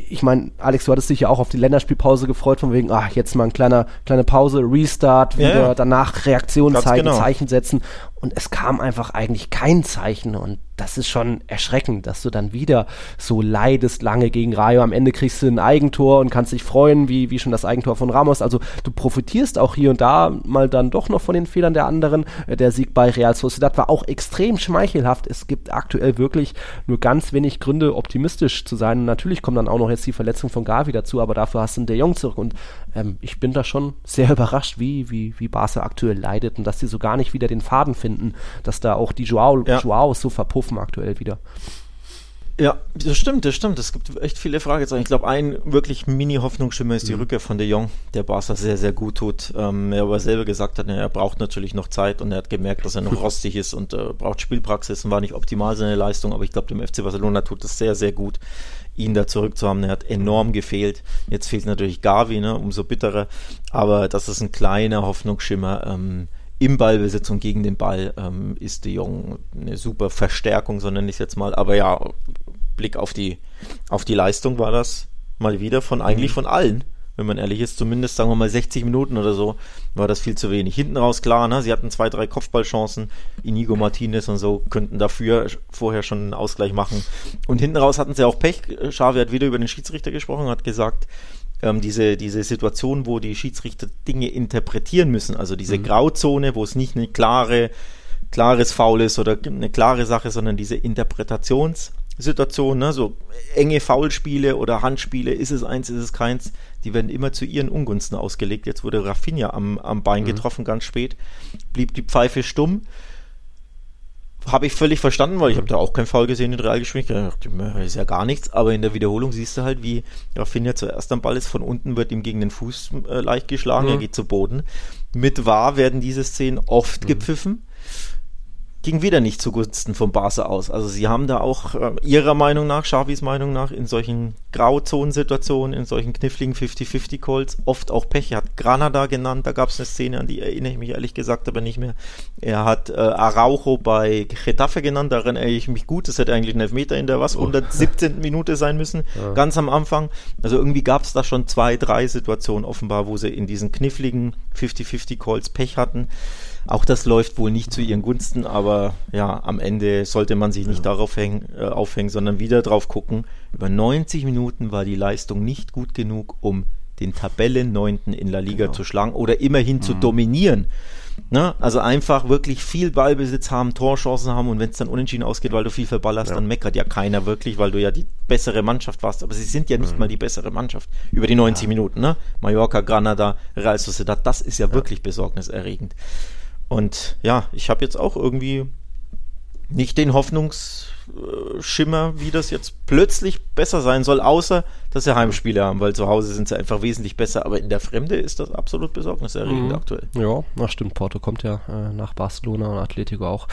ich meine, Alex, du hattest dich ja auch auf die Länderspielpause gefreut, von wegen, ach, jetzt mal eine kleine, kleine Pause, Restart, wieder ja, ja. Danach Reaktion Ganz zeigen, genau. Zeichen setzen. Und es kam einfach eigentlich kein Zeichen. Und das ist schon erschreckend, dass du dann wieder so leidest lange gegen Rayo. Am Ende kriegst du ein Eigentor und kannst dich freuen, wie, wie schon das Eigentor von Ramos. Also du profitierst auch hier und da mal dann doch noch von den Fehlern der anderen. Äh, der Sieg bei Real Sociedad war auch extrem schmeichelhaft. Es gibt aktuell wirklich nur ganz wenig Gründe, optimistisch zu sein. Natürlich kommt dann auch noch jetzt die Verletzung von Gavi dazu, aber dafür hast du einen De Jong zurück. Und ähm, ich bin da schon sehr überrascht, wie, wie, wie Barca aktuell leidet und dass sie so gar nicht wieder den Faden finden finden, dass da auch die Joao, ja. Joaos so verpuffen aktuell wieder. Ja, das stimmt, das stimmt. Es gibt echt viele Fragezeichen. Ich glaube, ein wirklich Mini-Hoffnungsschimmer ist die mhm. Rückkehr von De Jong, der Barca sehr, sehr gut tut. Ähm, er aber selber gesagt hat, er braucht natürlich noch Zeit und er hat gemerkt, dass er noch rostig ist und äh, braucht Spielpraxis und war nicht optimal seine Leistung. Aber ich glaube, dem FC Barcelona tut das sehr, sehr gut, ihn da zurück zu haben. Er hat enorm gefehlt. Jetzt fehlt natürlich Gavi, ne, umso bitterer. Aber das ist ein kleiner Hoffnungsschimmer. Ähm, im Ballbesitz und gegen den Ball ähm, ist De Jong eine super Verstärkung, so nenne ich es jetzt mal. Aber ja, Blick auf die, auf die Leistung war das mal wieder von eigentlich mhm. von allen, wenn man ehrlich ist. Zumindest sagen wir mal 60 Minuten oder so war das viel zu wenig. Hinten raus klar, ne? sie hatten zwei, drei Kopfballchancen. Inigo Martinez und so könnten dafür vorher schon einen Ausgleich machen. Und hinten raus hatten sie auch Pech. Xavi hat wieder über den Schiedsrichter gesprochen, hat gesagt, ähm, diese, diese Situation, wo die Schiedsrichter Dinge interpretieren müssen, also diese mhm. Grauzone, wo es nicht eine klare, klares Foul ist oder eine klare Sache, sondern diese Interpretationssituation, ne, so enge Foulspiele oder Handspiele, ist es eins, ist es keins, die werden immer zu ihren Ungunsten ausgelegt. Jetzt wurde Rafinha am, am Bein mhm. getroffen, ganz spät, blieb die Pfeife stumm habe ich völlig verstanden, weil ich habe da auch kein Foul gesehen in Realgeschwindigkeit. Ist ja gar nichts, aber in der Wiederholung siehst du halt, wie Rafinha zuerst am Ball ist, von unten wird ihm gegen den Fuß äh, leicht geschlagen, mhm. er geht zu Boden. Mit wahr werden diese Szenen oft mhm. gepfiffen ging wieder nicht zugunsten von Barca aus. Also sie haben da auch äh, ihrer Meinung nach, Xavis Meinung nach, in solchen Grauzonensituationen, in solchen kniffligen 50-50-Calls oft auch Pech. Er hat Granada genannt, da gab es eine Szene, an die erinnere ich mich ehrlich gesagt aber nicht mehr. Er hat äh, Araujo bei Getafe genannt, daran erinnere ich mich gut. Das hätte eigentlich ein Elfmeter in der was, 117. Minute sein müssen, ja. ganz am Anfang. Also irgendwie gab es da schon zwei, drei Situationen offenbar, wo sie in diesen kniffligen 50-50-Calls Pech hatten. Auch das läuft wohl nicht zu ihren Gunsten, aber ja, am Ende sollte man sich nicht ja. darauf hängen, äh, aufhängen, sondern wieder drauf gucken. Über 90 Minuten war die Leistung nicht gut genug, um den Tabellenneunten in La Liga genau. zu schlagen oder immerhin mhm. zu dominieren. Ne? Also einfach wirklich viel Ballbesitz haben, Torchancen haben und wenn es dann unentschieden ausgeht, weil du viel verballerst, ja. dann meckert ja keiner wirklich, weil du ja die bessere Mannschaft warst. Aber sie sind ja nicht mhm. mal die bessere Mannschaft über die 90 ja. Minuten. Ne? Mallorca, Granada, Real Sociedad, das ist ja, ja. wirklich besorgniserregend. Und ja, ich habe jetzt auch irgendwie nicht den Hoffnungsschimmer, wie das jetzt plötzlich besser sein soll, außer dass sie Heimspiele haben, weil zu Hause sind sie einfach wesentlich besser. Aber in der Fremde ist das absolut besorgniserregend mhm. aktuell. Ja, na stimmt. Porto kommt ja äh, nach Barcelona und Atletico auch.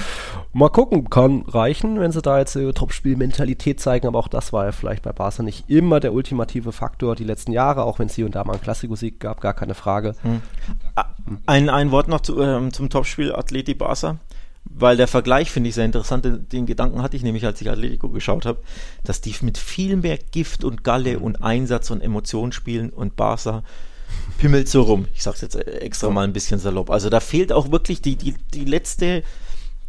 Mal gucken, kann reichen, wenn sie da jetzt äh, Topspiel-Mentalität zeigen. Aber auch das war ja vielleicht bei Barca nicht immer der ultimative Faktor die letzten Jahre, auch wenn es hier und da mal einen Klassiko-Sieg gab, gar keine Frage. Mhm. Ein, ein Wort noch zu, äh, zum Topspiel Atleti-Barca weil der Vergleich finde ich sehr interessant. Den Gedanken hatte ich nämlich, als ich Atletico geschaut habe, dass die mit viel mehr Gift und Galle und Einsatz und Emotion spielen und Barca pimmelt so rum. Ich sage es jetzt extra mal ein bisschen salopp. Also da fehlt auch wirklich die, die, die letzte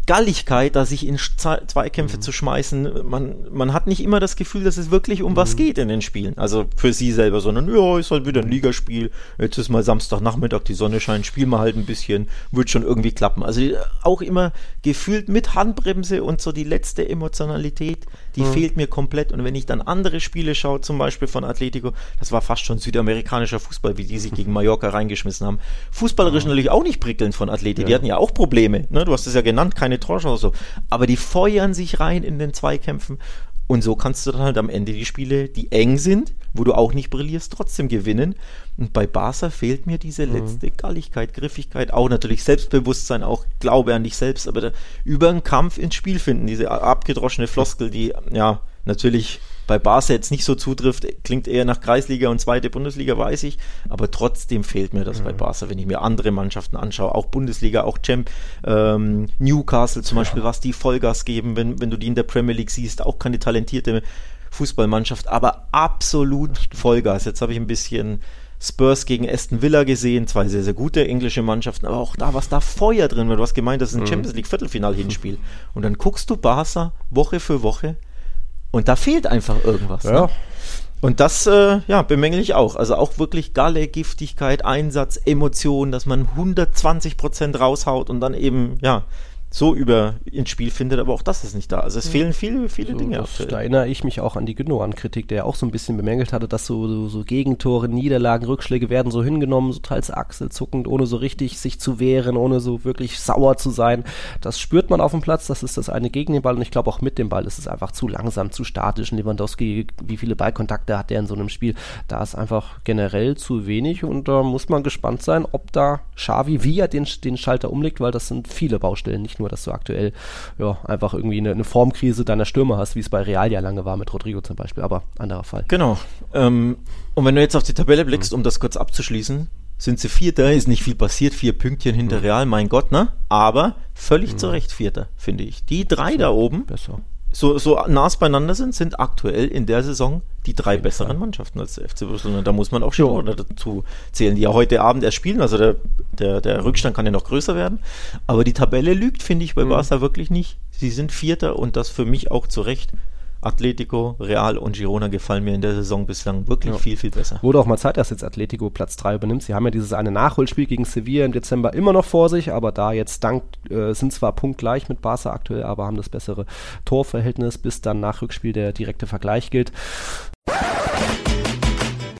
Galligkeit, da sich in Zweikämpfe mhm. zu schmeißen. Man, man hat nicht immer das Gefühl, dass es wirklich um mhm. was geht in den Spielen. Also für sie selber, sondern ja, ist halt wieder ein Ligaspiel. Jetzt ist mal Samstagnachmittag, die Sonne scheint, spielen wir halt ein bisschen, wird schon irgendwie klappen. Also auch immer gefühlt mit Handbremse und so die letzte Emotionalität, die mhm. fehlt mir komplett. Und wenn ich dann andere Spiele schaue, zum Beispiel von Atletico, das war fast schon südamerikanischer Fußball, wie die sich gegen Mallorca reingeschmissen haben. Fußballerisch natürlich auch nicht prickelnd von Atletico. Ja. Die hatten ja auch Probleme. Ne? Du hast es ja genannt, keine Torschau so. Aber die feuern sich rein in den Zweikämpfen Und so kannst du dann halt am Ende die Spiele, die eng sind, wo du auch nicht brillierst, trotzdem gewinnen. Und bei Barca fehlt mir diese Mhm. letzte Galligkeit, Griffigkeit, auch natürlich Selbstbewusstsein, auch Glaube an dich selbst, aber über einen Kampf ins Spiel finden, diese abgedroschene Floskel, die ja natürlich bei Barca jetzt nicht so zutrifft, klingt eher nach Kreisliga und zweite Bundesliga, weiß ich, aber trotzdem fehlt mir das bei Barca, wenn ich mir andere Mannschaften anschaue, auch Bundesliga, auch Champ, ähm, Newcastle zum Beispiel, was die Vollgas geben, wenn, wenn du die in der Premier League siehst, auch keine talentierte Fußballmannschaft, aber absolut Vollgas. Jetzt habe ich ein bisschen Spurs gegen Aston Villa gesehen, zwei sehr, sehr gute englische Mannschaften, aber auch da, was da Feuer drin war. Du hast gemeint, das ist ein Champions League Viertelfinal-Hinspiel. Und dann guckst du Barca Woche für Woche und da fehlt einfach irgendwas. Ja. Ne? Und das, äh, ja, bemängel ich auch. Also auch wirklich Galle, Giftigkeit, Einsatz, Emotion, dass man 120 Prozent raushaut und dann eben, ja, so über ins Spiel findet, aber auch das ist nicht da. Also es fehlen viele, viele So, Dinge. das, aktuell. da erinnere ich mich auch an die Gündogan-Kritik, der auch so ein bisschen bemängelt hatte, dass so, so, so Gegentore, Niederlagen, Rückschläge werden so hingenommen, so teils achselzuckend, ohne so richtig sich zu wehren, ohne so wirklich sauer zu sein. Das spürt man auf dem Platz, das ist das eine gegen den Ball und ich glaube auch mit dem Ball ist es einfach zu langsam, zu statisch. Lewandowski, wie viele Ballkontakte hat der in so einem Spiel? Da ist einfach generell zu wenig und da muss man gespannt sein, ob da Xavi, wie er den, den Schalter umlegt, weil das sind viele Baustellen, nicht nur, dass du aktuell ja, einfach irgendwie eine, eine Formkrise deiner Stürmer hast, wie es bei Real ja lange war mit Rodrigo zum Beispiel, aber anderer Fall. Genau. Ähm, und wenn du jetzt auf die Tabelle blickst, um das kurz abzuschließen, sind sie Vierter, ist nicht viel passiert, vier Pünktchen hinter Real, mein Gott, ne? Aber völlig zu Recht Vierter, finde ich. Die drei da oben, Besser. So, so nah beieinander sind, sind aktuell in der Saison die drei besseren Mannschaften als der FC Barcelona. Da muss man auch schon dazu zählen, die ja heute Abend erst spielen. Also der, der, der Rückstand kann ja noch größer werden. Aber die Tabelle lügt, finde ich, bei Barca wirklich nicht. Sie sind Vierter und das für mich auch zu Recht. Atletico, Real und Girona gefallen mir in der Saison bislang wirklich Ja. viel, viel besser. Wurde auch mal Zeit, dass jetzt Atletico Platz 3 übernimmt. Sie haben ja dieses eine Nachholspiel gegen Sevilla im Dezember immer noch vor sich, aber da jetzt dank, äh, sind zwar punktgleich mit Barca aktuell, aber haben das bessere Torverhältnis, bis dann nach Rückspiel der direkte Vergleich gilt.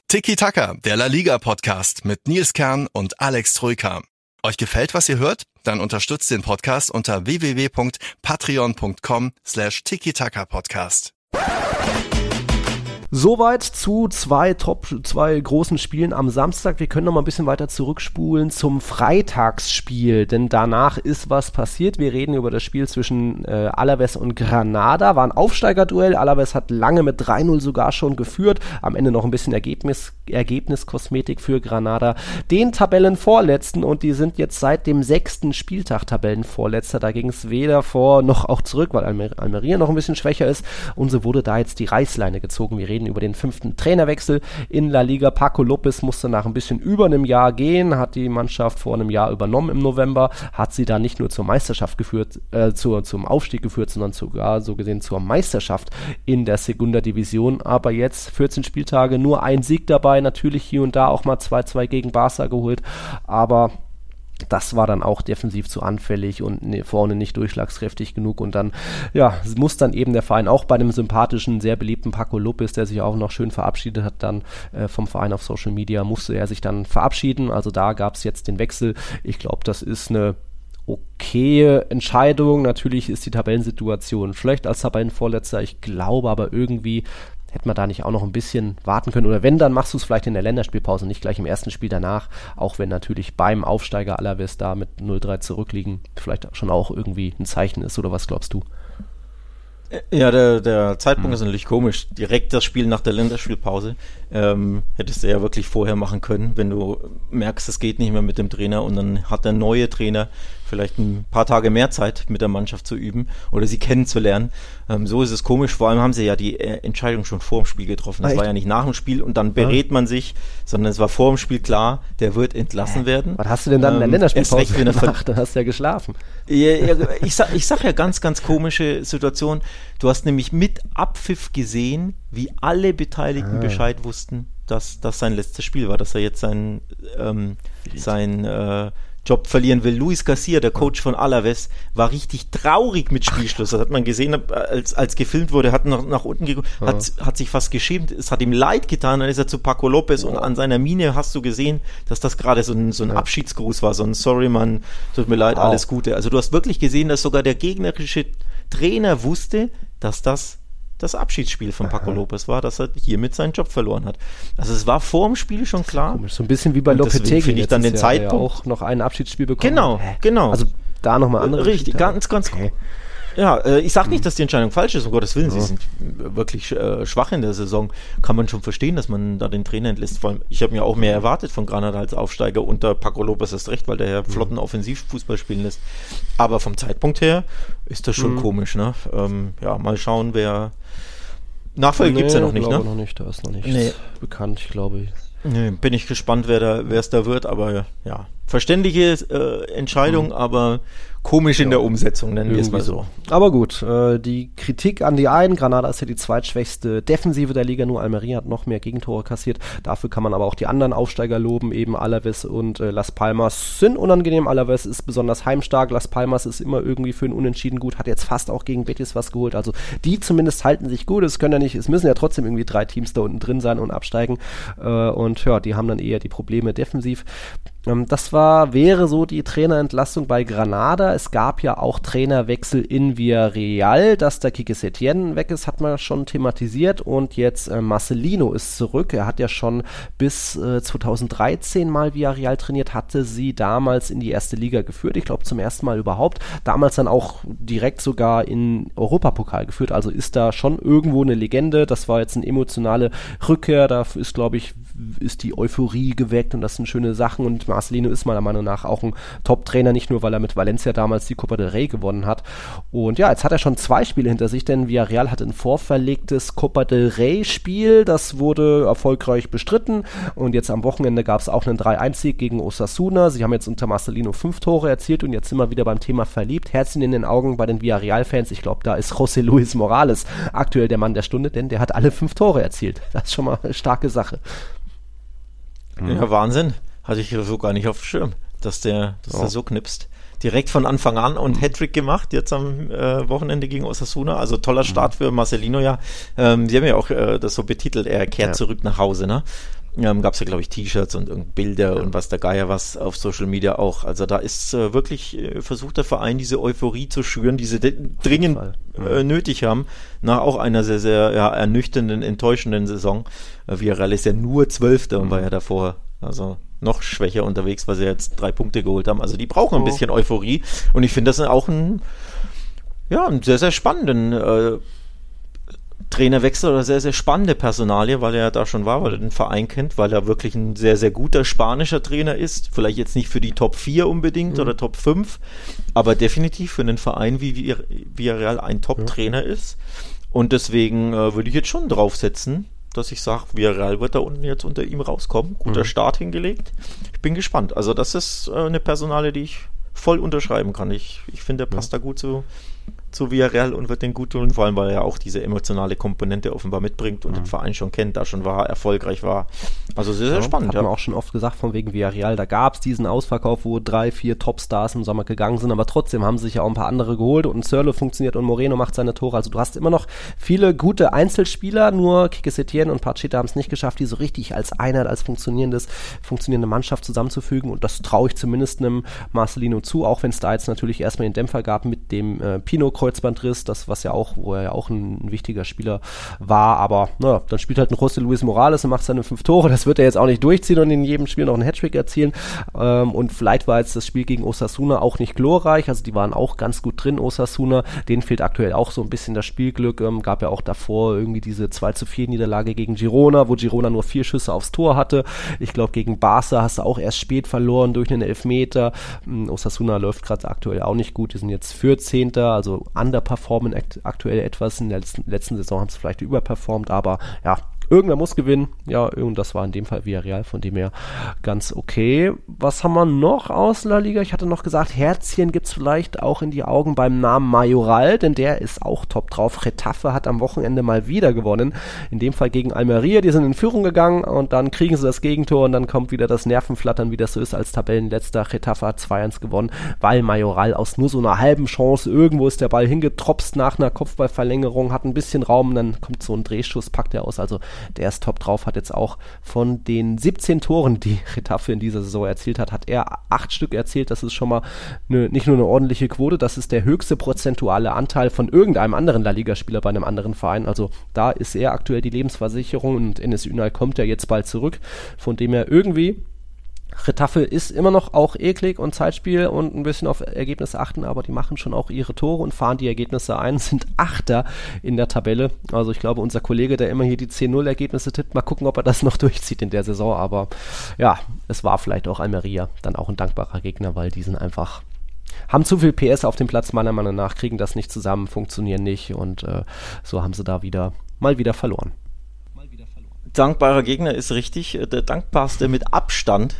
Tiki Taka, der La Liga Podcast mit Nils Kern und Alex Troika. Euch gefällt, was ihr hört? Dann unterstützt den Podcast unter www.patreon.com slash tiki podcast Soweit zu zwei Top, zwei großen Spielen am Samstag. Wir können noch mal ein bisschen weiter zurückspulen zum Freitagsspiel, denn danach ist was passiert. Wir reden über das Spiel zwischen äh, Alaves und Granada. War ein Aufsteigerduell. Alaves hat lange mit 3-0 sogar schon geführt. Am Ende noch ein bisschen Ergebnis, Ergebniskosmetik für Granada. Den Tabellenvorletzten und die sind jetzt seit dem sechsten Spieltag Tabellenvorletzter. Da ging es weder vor noch auch zurück, weil Almer Almeria noch ein bisschen schwächer ist. Und so wurde da jetzt die Reißleine gezogen. Wir reden über den fünften Trainerwechsel in La Liga. Paco Lopez musste nach ein bisschen über einem Jahr gehen, hat die Mannschaft vor einem Jahr übernommen im November, hat sie da nicht nur zur Meisterschaft geführt, äh, zur, zum Aufstieg geführt, sondern sogar so gesehen zur Meisterschaft in der Segunda Division. Aber jetzt 14 Spieltage, nur ein Sieg dabei, natürlich hier und da auch mal 2-2 gegen Barca geholt, aber das war dann auch defensiv zu anfällig und ne, vorne nicht durchschlagskräftig genug. Und dann, ja, muss dann eben der Verein auch bei dem sympathischen, sehr beliebten Paco Lopez, der sich auch noch schön verabschiedet hat, dann äh, vom Verein auf Social Media, musste er sich dann verabschieden. Also da gab es jetzt den Wechsel. Ich glaube, das ist eine okaye Entscheidung. Natürlich ist die Tabellensituation schlecht als Tabellenvorletzter. Ich glaube aber irgendwie hätte man da nicht auch noch ein bisschen warten können. Oder wenn, dann machst du es vielleicht in der Länderspielpause, nicht gleich im ersten Spiel danach. Auch wenn natürlich beim Aufsteiger Alaves da mit 0-3 zurückliegen, vielleicht schon auch irgendwie ein Zeichen ist. Oder was glaubst du? Ja, der, der Zeitpunkt ist natürlich komisch. Direkt das Spiel nach der Länderspielpause ähm, hättest du ja wirklich vorher machen können, wenn du merkst, es geht nicht mehr mit dem Trainer und dann hat der neue Trainer vielleicht ein paar Tage mehr Zeit mit der Mannschaft zu üben oder sie kennenzulernen. Ähm, so ist es komisch. Vor allem haben sie ja die äh, Entscheidung schon vor dem Spiel getroffen. Das Ah, war ja nicht nach dem Spiel und dann berät man sich, sondern es war vor dem Spiel klar, der wird entlassen werden. Was hast du denn dann in der Ähm, Länderspielpause er gemacht? Dann hast du ja geschlafen. Ich, sag, ich sag ja ganz, ganz komische Situation. Du hast nämlich mit Abpfiff gesehen, wie alle Beteiligten Bescheid wussten, dass das sein letztes Spiel war, dass er jetzt seinen ähm, sein, äh, Job verlieren will. Luis Garcia, der Coach von Alaves, war richtig traurig mit Spielschluss. Das hat man gesehen, als, als gefilmt wurde, hat nach, nach unten geguckt, hat, hat sich fast geschämt. Es hat ihm leid getan, dann ist er zu Paco Lopez und an seiner Miene hast du gesehen, dass das gerade so ein, so ein Abschiedsgruß war, so ein Sorry, Mann, tut mir leid, Wow. alles Gute. Also du hast wirklich gesehen, dass sogar der gegnerische Trainer wusste, dass das das Abschiedsspiel von Paco Aha. Lopez war, dass er hiermit seinen Job verloren hat. Also es war vor dem Spiel schon klar. Komisch, so ein bisschen wie bei Lopetegui. finde ich dann den Zeitpunkt. auch noch ein Abschiedsspiel bekommen. Genau, Hä? genau. Also da nochmal andere Richtig, ganz, ganz okay. Ja, äh, ich sage nicht, dass die Entscheidung falsch ist, um Gottes Willen. Ja. Sie sind wirklich äh, schwach in der Saison. Kann man schon verstehen, dass man da den Trainer entlässt. Vor allem, ich habe mir auch mehr erwartet von Granada als Aufsteiger unter Paco Lopez ist recht, weil der ja mhm. flotten Offensivfußball spielen lässt. Aber vom Zeitpunkt her ist das schon mhm. komisch. Ne? Ähm, ja, mal schauen, wer. Nachfolge nee, gibt es ja noch nicht, ne? noch nicht, da ist noch nichts nee. bekannt, ich glaube. Nee, bin ich gespannt, wer es da wird, aber ja, verständliche äh, Entscheidung, mhm. aber komisch in der Umsetzung, nennen wir es mal so. Aber gut, äh, die Kritik an die einen, Granada ist ja die zweitschwächste Defensive der Liga, nur Almeria hat noch mehr Gegentore kassiert. Dafür kann man aber auch die anderen Aufsteiger loben, eben Alaves und äh, Las Palmas sind unangenehm. Alaves ist besonders heimstark, Las Palmas ist immer irgendwie für ein Unentschieden gut, hat jetzt fast auch gegen Betis was geholt. Also die zumindest halten sich gut. Es können ja nicht, es müssen ja trotzdem irgendwie drei Teams da unten drin sein und absteigen. Äh, und ja, die haben dann eher die Probleme defensiv. Ähm, das war, wäre so die Trainerentlassung bei Granada. Es gab ja auch Trainerwechsel in Villarreal, dass der Kike Setien weg ist, hat man schon thematisiert und jetzt äh, Marcelino ist zurück. Er hat ja schon bis äh, 2013 mal Villarreal trainiert, hatte sie damals in die erste Liga geführt. Ich glaube zum ersten Mal überhaupt. Damals dann auch direkt sogar in Europapokal geführt. Also ist da schon irgendwo eine Legende. Das war jetzt eine emotionale Rückkehr. Da ist, glaube ich, ist die Euphorie geweckt und das sind schöne Sachen und Marcelino ist meiner Meinung nach auch ein Top-Trainer, nicht nur weil er mit Valencia damals die Copa del Rey gewonnen hat. Und ja, jetzt hat er schon zwei Spiele hinter sich, denn Villarreal hat ein vorverlegtes Copa del Rey-Spiel, das wurde erfolgreich bestritten und jetzt am Wochenende gab es auch einen 3-1-Sieg gegen Osasuna. Sie haben jetzt unter Marcelino fünf Tore erzielt und jetzt sind wir wieder beim Thema verliebt. Herzchen in den Augen bei den Villarreal-Fans. Ich glaube, da ist José Luis Morales aktuell der Mann der Stunde, denn der hat alle fünf Tore erzielt. Das ist schon mal eine starke Sache. Ja, Wahnsinn. Hatte ich so gar nicht auf dem Schirm, dass der, dass oh. der so knipst. Direkt von Anfang an und Hattrick gemacht, jetzt am äh, Wochenende gegen Osasuna. Also toller Start mhm. für Marcelino, ja. Ähm, die haben ja auch äh, das so betitelt, er kehrt ja. zurück nach Hause, ne? Ähm, Gab es ja, glaube ich, T-Shirts und Bilder ja. und was der Geier was auf Social Media auch. Also da ist äh, wirklich äh, versucht der Verein diese Euphorie zu schüren, die sie dringend äh, nötig haben, nach auch einer sehr, sehr ja, ernüchternden, enttäuschenden Saison. Äh, Villarreal ist ja nur Zwölfter und war ja davor also noch schwächer unterwegs, weil sie jetzt drei Punkte geholt haben. Also die brauchen ein oh. bisschen Euphorie. Und ich finde das auch ein, ja, einen sehr, sehr spannenden äh, Trainerwechsel oder sehr, sehr spannende Personalie, weil er ja da schon war, weil er den Verein kennt, weil er wirklich ein sehr, sehr guter spanischer Trainer ist. Vielleicht jetzt nicht für die Top 4 unbedingt mhm. oder Top 5, aber definitiv für einen Verein wie Villarreal ein Top-Trainer ja. ist. Und deswegen äh, würde ich jetzt schon draufsetzen, dass ich sage, Villarreal wird da unten jetzt unter ihm rauskommen. Guter mhm. Start hingelegt. Ich bin gespannt. Also das ist äh, eine Personale, die ich voll unterschreiben kann. Ich, ich finde, der passt ja. da gut zu, zu Villarreal und wird den gut tun, vor allem weil er auch diese emotionale Komponente offenbar mitbringt und mhm. den Verein schon kennt, da schon war, erfolgreich war. Also sehr, sehr ja, spannend. Hat ja. man auch schon oft gesagt, von wegen Villarreal, da gab es diesen Ausverkauf, wo drei, vier Topstars im Sommer gegangen sind, aber trotzdem haben sich ja auch ein paar andere geholt und Sörlo funktioniert und Moreno macht seine Tore. Also du hast immer noch viele gute Einzelspieler, nur Kike Setien und Pacheta haben es nicht geschafft, die so richtig als Einheit, als funktionierendes, funktionierende Mannschaft zusammenzufügen und das traue ich zumindest einem Marcelino zu, auch wenn es da jetzt natürlich erstmal den Dämpfer gab mit dem äh, Pino Kreuzbandriss, das was ja auch, wo er ja auch ein, ein wichtiger Spieler war, aber naja, dann spielt halt ein José Luis Morales und macht seine fünf Tore, das wird er jetzt auch nicht durchziehen und in jedem Spiel noch einen Hattrick erzielen. Ähm, und vielleicht war jetzt das Spiel gegen Osasuna auch nicht glorreich, also die waren auch ganz gut drin, Osasuna, denen fehlt aktuell auch so ein bisschen das Spielglück, ähm, gab ja auch davor irgendwie diese 2 zu 4 Niederlage gegen Girona, wo Girona nur vier Schüsse aufs Tor hatte, ich glaube gegen Barca hast du auch erst spät verloren durch einen Elfmeter, ähm, Osasuna läuft gerade aktuell auch nicht gut, die sind jetzt 14. also underperformen aktuell etwas. In der letzten, letzten Saison haben sie vielleicht überperformt, aber ja, Irgendwer muss gewinnen. Ja, und das war in dem Fall Villarreal, von dem her ganz okay. Was haben wir noch aus La Liga? Ich hatte noch gesagt, Herzchen gibt es vielleicht auch in die Augen beim Namen Majoral, denn der ist auch top drauf. Retafe hat am Wochenende mal wieder gewonnen. In dem Fall gegen Almeria. Die sind in Führung gegangen und dann kriegen sie das Gegentor und dann kommt wieder das Nervenflattern, wie das so ist als Tabellenletzter. Retafe hat 2-1 gewonnen, weil Majoral aus nur so einer halben Chance, irgendwo ist der Ball hingetropst nach einer Kopfballverlängerung, hat ein bisschen Raum, dann kommt so ein Drehschuss, packt er aus. Also Der ist top drauf, hat jetzt auch von den 17 Toren, die Retafe in dieser Saison erzielt hat, hat er acht Stück erzielt. Das ist schon mal eine, nicht nur eine ordentliche Quote, das ist der höchste prozentuale Anteil von irgendeinem anderen La Liga-Spieler bei einem anderen Verein. Also da ist er aktuell die Lebensversicherung und Enes Ünal kommt ja jetzt bald zurück. Von dem er irgendwie Retafe ist immer noch auch eklig und Zeitspiel und ein bisschen auf Ergebnisse achten, aber die machen schon auch ihre Tore und fahren die Ergebnisse ein, sind Achter in der Tabelle. Also ich glaube, unser Kollege, der immer hier die 10-0-Ergebnisse tippt, mal gucken, ob er das noch durchzieht in der Saison. Aber ja, es war vielleicht auch Almeria dann auch ein dankbarer Gegner, weil die sind einfach haben zu viel PS auf dem Platz, meiner Meinung nach, kriegen das nicht zusammen, funktionieren nicht und äh, so haben sie da wieder mal wieder verloren. Dankbarer Gegner ist richtig, der dankbarste mit Abstand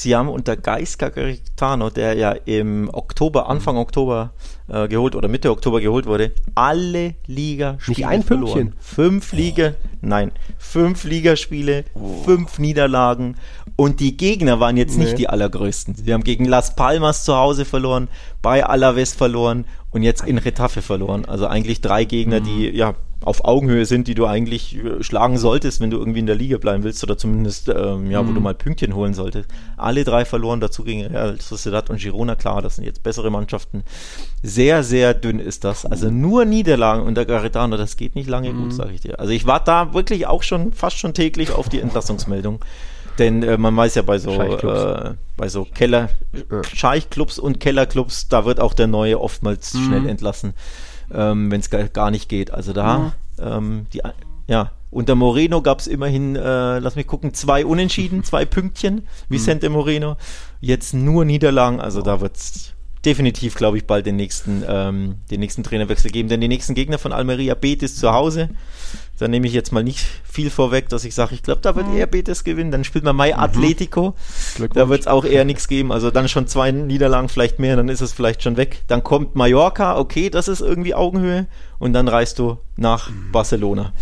Sie haben unter Gaisca Garitano, der ja im Oktober, Anfang Oktober äh, geholt oder Mitte Oktober geholt wurde, alle Ligaspiele Nicht ein verloren. Pünktchen. Fünf Liga, nein, fünf Ligaspiele, oh. fünf Niederlagen und die Gegner waren jetzt nee. nicht die allergrößten. Sie haben gegen Las Palmas zu Hause verloren, bei Alaves verloren und jetzt in Retafe verloren. Also eigentlich drei Gegner, mhm. die ja auf Augenhöhe sind, die du eigentlich äh, schlagen solltest, wenn du irgendwie in der Liga bleiben willst oder zumindest, ähm, ja, mhm. wo du mal Pünktchen holen solltest. Alle drei verloren, dazu gegen Real Sociedad und Girona, klar, das sind jetzt bessere Mannschaften. Sehr, sehr dünn ist das. Also nur Niederlagen unter Garetano, das geht nicht lange mhm. gut, sage ich dir. Also ich warte da wirklich auch schon, fast schon täglich auf die Entlassungsmeldung. Denn äh, man weiß ja bei so, äh, bei so Keller, Scheichclubs und Kellerclubs, da wird auch der Neue oftmals mhm. schnell entlassen ähm, wenn es gar, gar, nicht geht. Also da, mhm. ähm, die, ja, unter Moreno gab es immerhin, äh, lass mich gucken, zwei Unentschieden, zwei Pünktchen, Vicente mhm. Moreno. Jetzt nur Niederlagen, also da wird es definitiv, glaube ich, bald den nächsten, ähm, den nächsten Trainerwechsel geben. Denn die nächsten Gegner von Almeria Betis zu Hause. Da nehme ich jetzt mal nicht viel vorweg, dass ich sage, ich glaube, da wird mhm. eher Betis gewinnen. Dann spielt man Mai mhm. Atletico. Da wird es auch eher nichts geben. Also dann schon zwei Niederlagen, vielleicht mehr, dann ist es vielleicht schon weg. Dann kommt Mallorca, okay, das ist irgendwie Augenhöhe. Und dann reist du nach mhm. Barcelona.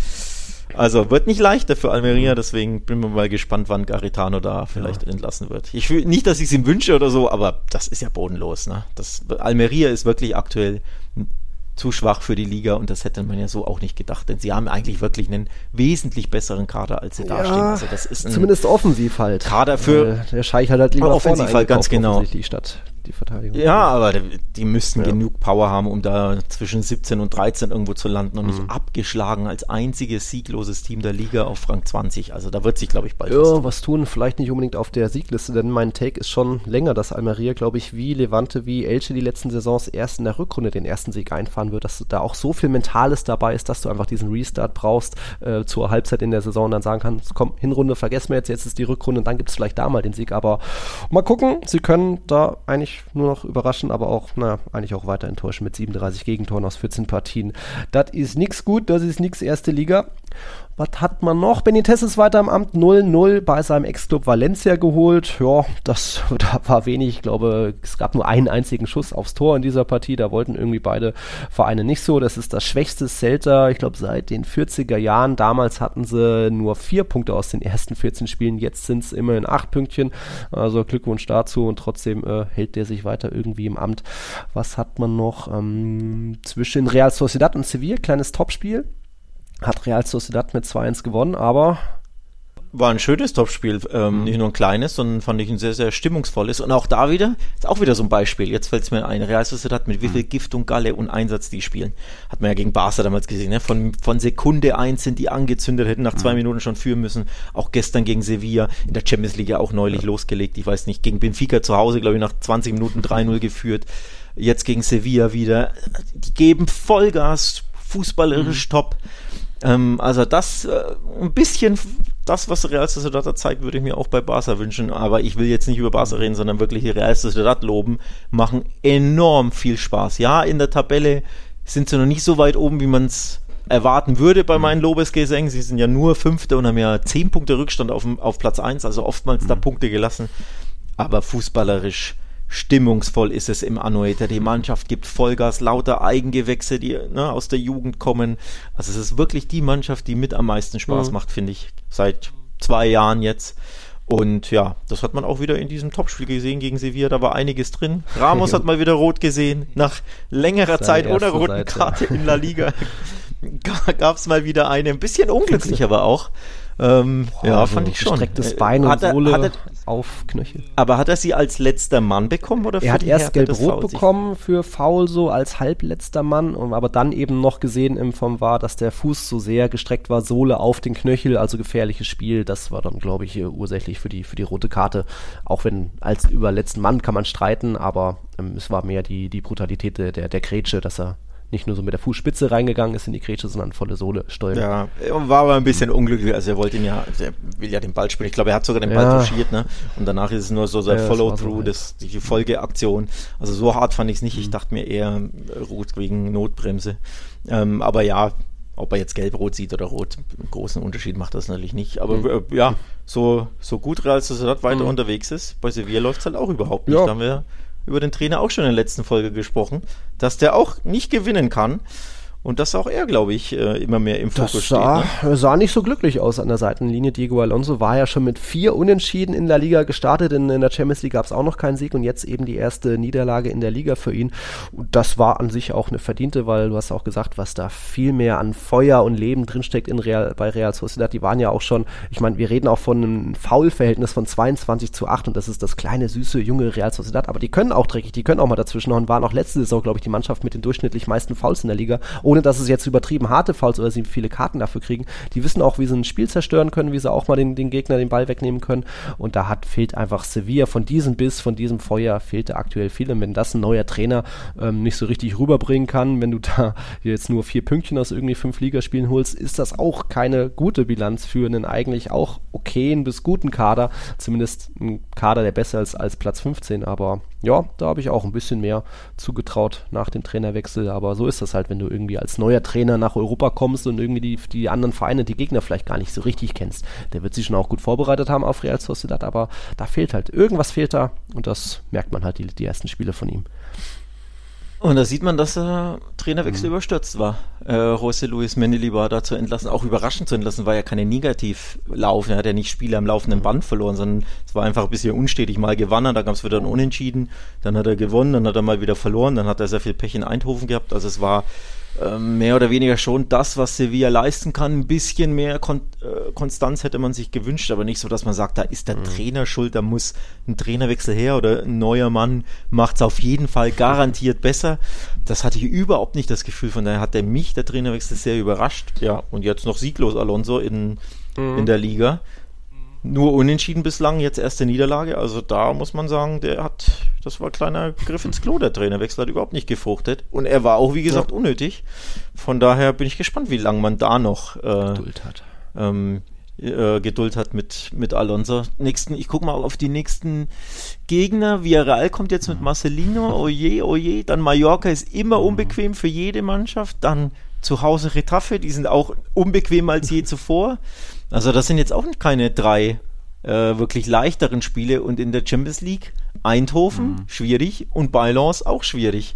Also wird nicht leichter für Almeria, deswegen bin ich mal gespannt, wann Garitano da vielleicht ja. entlassen wird. Ich will nicht, dass ich es ihm wünsche oder so, aber das ist ja bodenlos. Ne? Das, Almeria ist wirklich aktuell zu schwach für die Liga und das hätte man ja so auch nicht gedacht, denn sie haben eigentlich wirklich einen wesentlich besseren Kader, als sie ja, dastehen. Also das ist zumindest offensiv halt. Kader für äh, der Scheich hat halt lieber offensiv halt ganz genau. Statt die Verteidigung. Ja, aber die müssten ja. genug Power haben, um da zwischen 17 und 13 irgendwo zu landen und mhm. nicht abgeschlagen als einziges siegloses Team der Liga auf Rang 20. Also da wird sich, glaube ich, bald ja, was, was tun. Vielleicht nicht unbedingt auf der Siegliste, denn mein Take ist schon länger, dass Almeria, glaube ich, wie Levante, wie Elche die letzten Saisons erst in der Rückrunde den ersten Sieg einfahren wird, dass da auch so viel Mentales dabei ist, dass du einfach diesen Restart brauchst äh, zur Halbzeit in der Saison und dann sagen kannst, komm, Hinrunde vergessen wir jetzt, jetzt ist die Rückrunde und dann gibt es vielleicht da mal den Sieg. Aber mal gucken, sie können da eigentlich nur noch überraschen, aber auch, naja, eigentlich auch weiter enttäuschen mit 37 Gegentoren aus 14 Partien. Das ist nichts gut, das ist nichts erste Liga. Was hat man noch? Benitez ist weiter im Amt 0-0 bei seinem Ex-Club Valencia geholt. Ja, das da war wenig. Ich glaube, es gab nur einen einzigen Schuss aufs Tor in dieser Partie. Da wollten irgendwie beide Vereine nicht so. Das ist das schwächste Celta, ich glaube, seit den 40er Jahren. Damals hatten sie nur vier Punkte aus den ersten 14 Spielen. Jetzt sind es immerhin acht Pünktchen. Also Glückwunsch dazu. Und trotzdem äh, hält der sich weiter irgendwie im Amt. Was hat man noch? Ähm, zwischen Real Sociedad und Sevilla, kleines Topspiel hat Real Sociedad mit 2-1 gewonnen, aber war ein schönes Topspiel, ähm, mhm. nicht nur ein kleines, sondern fand ich ein sehr, sehr stimmungsvolles. Und auch da wieder, ist auch wieder so ein Beispiel. Jetzt fällt es mir ein, Real Sociedad mit wie viel mhm. Gift und Galle und Einsatz die spielen. Hat man ja gegen Barca damals gesehen, ne? Von, von Sekunde eins sind die angezündet, hätten nach zwei mhm. Minuten schon führen müssen. Auch gestern gegen Sevilla, in der Champions League ja auch neulich ja. losgelegt. Ich weiß nicht, gegen Benfica zu Hause, glaube ich, nach 20 Minuten 3-0 geführt. Jetzt gegen Sevilla wieder. Die geben Vollgas, fußballerisch mhm. top. Ähm, also das äh, ein bisschen das, was Real Sociedad zeigt, würde ich mir auch bei Barca wünschen. Aber ich will jetzt nicht über Barca reden, sondern wirklich die Real Sociedad loben. Machen enorm viel Spaß. Ja, in der Tabelle sind sie noch nicht so weit oben, wie man es erwarten würde bei mhm. meinen Lobesgesängen. Sie sind ja nur Fünfte und haben ja zehn Punkte Rückstand auf, auf Platz eins, also oftmals mhm. da Punkte gelassen. Aber fußballerisch stimmungsvoll ist es im Anoeta. Die Mannschaft gibt Vollgas, lauter Eigengewächse, die ne, aus der Jugend kommen. Also es ist wirklich die Mannschaft, die mit am meisten Spaß mhm. macht, finde ich, seit zwei Jahren jetzt. Und ja, das hat man auch wieder in diesem Topspiel gesehen gegen Sevilla. Da war einiges drin. Ramos hat mal wieder rot gesehen, nach längerer Zeit ohne roten Seite. Karte in La Liga. gab es mal wieder eine, ein bisschen unglücklich aber auch. Ähm, Boah, ja, fand ich schon. Gestrecktes äh, Bein und er, Sohle er, auf Knöchel. Aber hat er sie als letzter Mann bekommen oder Er hat erst gelb-rot bekommen für faul so als halbletzter Mann, aber dann eben noch gesehen im vom war, dass der Fuß so sehr gestreckt war, Sohle auf den Knöchel, also gefährliches Spiel. Das war dann, glaube ich, ursächlich für die für die rote Karte. Auch wenn als über letzten Mann kann man streiten, aber ähm, es war mehr die die Brutalität der der, der Grätsche, dass er nicht nur so mit der Fußspitze reingegangen ist in die Grätsche, sondern volle Sohle steuern. Ja, war aber ein bisschen unglücklich. Also er wollte ihn ja, er will ja den Ball spielen. Ich glaube, er hat sogar den Ball ja. touchiert, ne? Und danach ist es nur so sein ja, Follow-through, so die Folgeaktion. Also so hart fand ich es nicht. Mhm. Ich dachte mir eher äh, rot wegen Notbremse. Ähm, aber ja, ob er jetzt gelb-rot sieht oder rot, großen Unterschied macht das natürlich nicht. Aber mhm. äh, ja, so, so gut Real Sociedad weiter mhm. unterwegs ist, bei Sevilla läuft es halt auch überhaupt nicht. Ja. Da haben wir über den Trainer auch schon in der letzten Folge gesprochen, dass der auch nicht gewinnen kann. Und das auch er, glaube ich, äh, immer mehr im Fokus das sah, steht. Ne? sah nicht so glücklich aus an der Seitenlinie. Diego Alonso war ja schon mit vier Unentschieden in der Liga gestartet. In, in der Champions League gab es auch noch keinen Sieg und jetzt eben die erste Niederlage in der Liga für ihn. Und das war an sich auch eine verdiente, weil du hast auch gesagt, was da viel mehr an Feuer und Leben drinsteckt in Real, bei Real Sociedad. Die waren ja auch schon, ich meine, wir reden auch von einem Foul-Verhältnis von 22 zu 8 und das ist das kleine, süße, junge Real Sociedad. Aber die können auch dreckig, die können auch mal dazwischen und waren auch letzte Saison, glaube ich, die Mannschaft mit den durchschnittlich meisten Fouls in der Liga ohne dass es jetzt übertrieben harte Fouls oder sie viele Karten dafür kriegen. Die wissen auch, wie sie ein Spiel zerstören können, wie sie auch mal den, den Gegner den Ball wegnehmen können. Und da hat, fehlt einfach Sevilla von diesem Biss, von diesem Feuer, fehlte aktuell viel. Und wenn das ein neuer Trainer ähm, nicht so richtig rüberbringen kann, wenn du da jetzt nur vier Pünktchen aus irgendwie fünf Ligaspielen holst, ist das auch keine gute Bilanz für einen eigentlich auch okayen bis guten Kader. Zumindest ein Kader, der besser ist als Platz 15. Aber ja, da habe ich auch ein bisschen mehr zugetraut nach dem Trainerwechsel. Aber so ist das halt, wenn du irgendwie als neuer Trainer nach Europa kommst und irgendwie die, die anderen Vereine, die Gegner vielleicht gar nicht so richtig kennst. Der wird sich schon auch gut vorbereitet haben auf Real Sociedad, aber da fehlt halt, irgendwas fehlt da und das merkt man halt die, die ersten Spiele von ihm. Und da sieht man, dass der Trainerwechsel mhm. überstürzt war. Äh, José Luis Mendeli war da zu entlassen, auch überraschend zu entlassen, war ja keine Negativlauf. Er hat ja nicht Spiele am laufenden. Band verloren, sondern es war einfach ein bisschen unstetig. Mal gewonnen, da gab es wieder ein Unentschieden, dann hat er gewonnen, dann hat er mal wieder verloren, dann hat er sehr viel Pech in Eindhoven gehabt. Also es war ähm, mehr oder weniger schon das, was Sevilla leisten kann. Ein bisschen mehr Kon äh, Konstanz hätte man sich gewünscht, aber nicht so, dass man sagt, da ist der mhm. Trainer schuld, da muss ein Trainerwechsel her oder ein neuer Mann macht es auf jeden Fall garantiert besser. Das hatte ich überhaupt nicht das Gefühl, von daher hat der mich, der Trainerwechsel, sehr überrascht. Ja, und jetzt noch sieglos Alonso in, mhm. in der Liga nur unentschieden bislang, jetzt erste Niederlage. Also da muss man sagen, der hat, das war ein kleiner Griff ins Klo, der Trainerwechsel hat überhaupt nicht gefruchtet. Und er war auch, wie gesagt, ja. unnötig. Von daher bin ich gespannt, wie lange man da noch äh, Geduld hat. Ähm, äh, Geduld hat mit, mit Alonso. Nächsten, ich gucke mal auf die nächsten Gegner. Villarreal kommt jetzt mit Marcelino, oje, oje. Dann Mallorca ist immer unbequem für jede Mannschaft. Dann zu Hause Retafe, die sind auch unbequemer als je zuvor. Also das sind jetzt auch keine drei äh, wirklich leichteren Spiele und in der Champions League Eindhoven mhm. schwierig und Balance auch schwierig.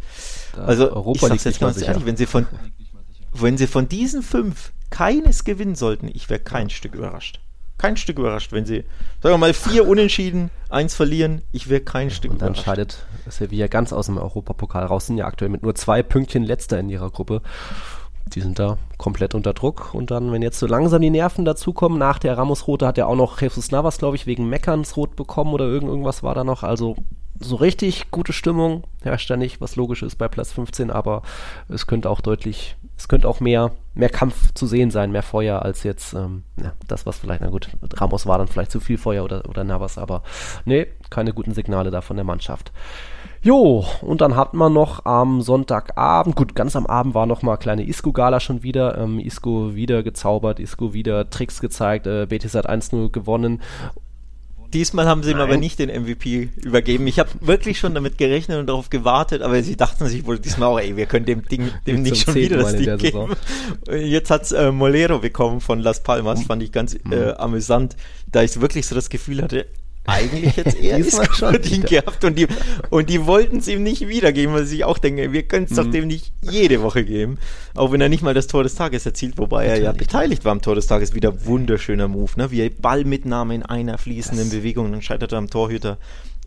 Da also Europa ich sag's jetzt ganz ehrlich, wenn sie von wenn sie von diesen fünf keines gewinnen sollten, ich wäre kein Stück überrascht. Kein Stück überrascht, wenn sie, sagen wir mal, vier Unentschieden, eins verlieren, ich wäre kein Stück und überrascht. Und dann scheidet Sevilla ganz aus dem Europapokal raus, sind ja aktuell mit nur zwei Pünktchen letzter in ihrer Gruppe die sind da komplett unter Druck. Und dann, wenn jetzt so langsam die Nerven dazukommen, nach der Ramos-Rote hat er auch noch Jesus Navas, glaube ich, wegen Meckerns Rot bekommen oder irgend, irgendwas war da noch. Also so richtig gute Stimmung herrscht da nicht, was logisch ist bei Platz 15, aber es könnte auch deutlich, es könnte auch mehr, mehr Kampf zu sehen sein, mehr Feuer als jetzt ähm, ja, das, was vielleicht, na gut, Ramos war dann vielleicht zu viel Feuer oder, oder Navas, aber nee, keine guten Signale da von der Mannschaft. Jo, und dann hat man noch am Sonntagabend, gut, ganz am Abend war noch mal kleine Isco-Gala schon wieder. Ähm, Isco wieder gezaubert, Isco wieder Tricks gezeigt, äh, Betis hat 1-0 gewonnen. Diesmal haben sie ihm aber nicht den MVP übergeben. Ich habe wirklich schon damit gerechnet und darauf gewartet, aber sie dachten sich wohl diesmal auch, ey, wir können dem Ding dem nicht schon wieder das Ding geben. Jetzt hat's äh, Molero bekommen von Las Palmas, fand ich ganz äh, amüsant, da ich wirklich so das Gefühl hatte, eigentlich jetzt eher schon verdient gehabt und die, und die wollten es ihm nicht wiedergeben, weil sie sich auch denken, wir können es mhm. doch dem nicht jede Woche geben, auch wenn er nicht mal das Tor des Tages erzielt, wobei er ja beteiligt war am Tor des Tages, wieder wunderschöner Move, ne? wie er Ballmitnahme in einer fließenden das Bewegung, dann scheitert er am Torhüter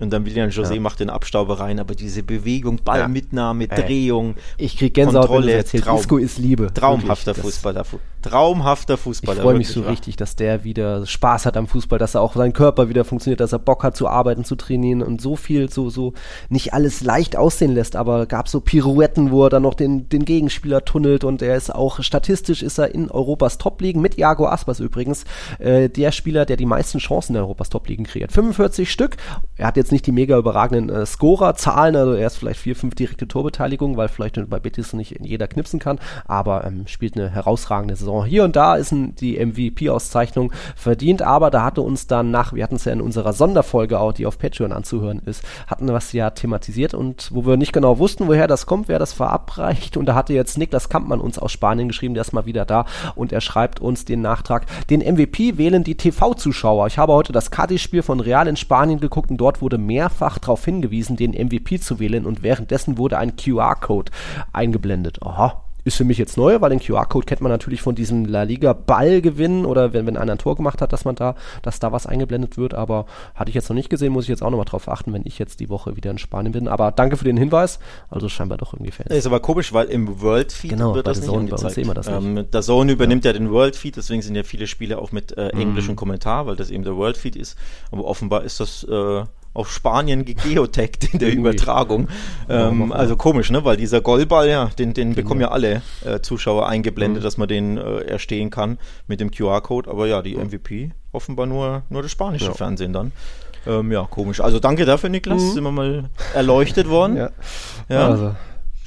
und dann William José ja. macht den Abstauber rein, aber diese Bewegung, Ballmitnahme, ja. Drehung, ich krieg Gänsehaut, Kontrolle, erzählt. Traum, Isco ist Liebe. Traumhafter wirklich, Fußballer. Traumhafter Fußballer. Ich freue mich so richtig, dass der wieder Spaß hat am Fußball, dass er auch sein Körper wieder funktioniert, dass er Bock hat zu arbeiten, zu trainieren und so viel, so, so nicht alles leicht aussehen lässt, aber gab so Pirouetten, wo er dann noch den, den Gegenspieler tunnelt und er ist auch statistisch ist er in Europas Top-Ligen mit Iago Aspas übrigens äh, der Spieler, der die meisten Chancen in Europas Top-Ligen kreiert. 45 Stück. Er hat jetzt nicht die mega überragenden äh, Scorer-Zahlen, also er ist vielleicht vier, fünf direkte Torbeteiligungen, weil vielleicht bei Betis nicht jeder knipsen kann, aber ähm, spielt eine herausragende Saison. Hier und da ist ein, die MVP-Auszeichnung verdient, aber da hatte uns dann nach, wir hatten es ja in unserer Sonderfolge auch, die auf Patreon anzuhören ist, hatten wir was ja thematisiert. Und wo wir nicht genau wussten, woher das kommt, wer das verabreicht. Und da hatte jetzt Niklas Kampmann uns aus Spanien geschrieben, der ist mal wieder da. Und er schreibt uns den Nachtrag, den MVP wählen die TV-Zuschauer. Ich habe heute das Cadiz-Spiel von Real in Spanien geguckt und dort wurde mehrfach darauf hingewiesen, den MVP zu wählen. Und währenddessen wurde ein QR-Code eingeblendet. Aha, ist für mich jetzt neu, weil den QR-Code kennt man natürlich von diesem La Liga Ballgewinn oder wenn, wenn einer ein Tor gemacht hat, dass man da, dass da was eingeblendet wird, aber hatte ich jetzt noch nicht gesehen, muss ich jetzt auch nochmal drauf achten, wenn ich jetzt die Woche wieder in Spanien bin. Aber danke für den Hinweis, also scheinbar doch irgendwie Fans. Ist aber komisch, weil im World Feed genau, wird das nicht Zone, angezeigt. Bei uns das nicht. Ähm, der Zone übernimmt ja. ja den World Feed, deswegen sind ja viele Spiele auch mit äh, englischem mhm. Kommentar, weil das eben der World Feed ist. Aber offenbar ist das äh, auf Spanien gegeotaggt in der Übertragung. Ähm, also komisch, ne? Weil dieser Goalball, ja, den, den genau. bekommen ja alle äh, Zuschauer eingeblendet, mhm. dass man den äh, erstehen kann mit dem QR-Code. Aber ja, die MVP offenbar nur, nur das spanische ja. Fernsehen dann. Ähm, ja, komisch. Also danke dafür, Niklas. Mhm. Sind wir mal erleuchtet worden. ja. ja. Also.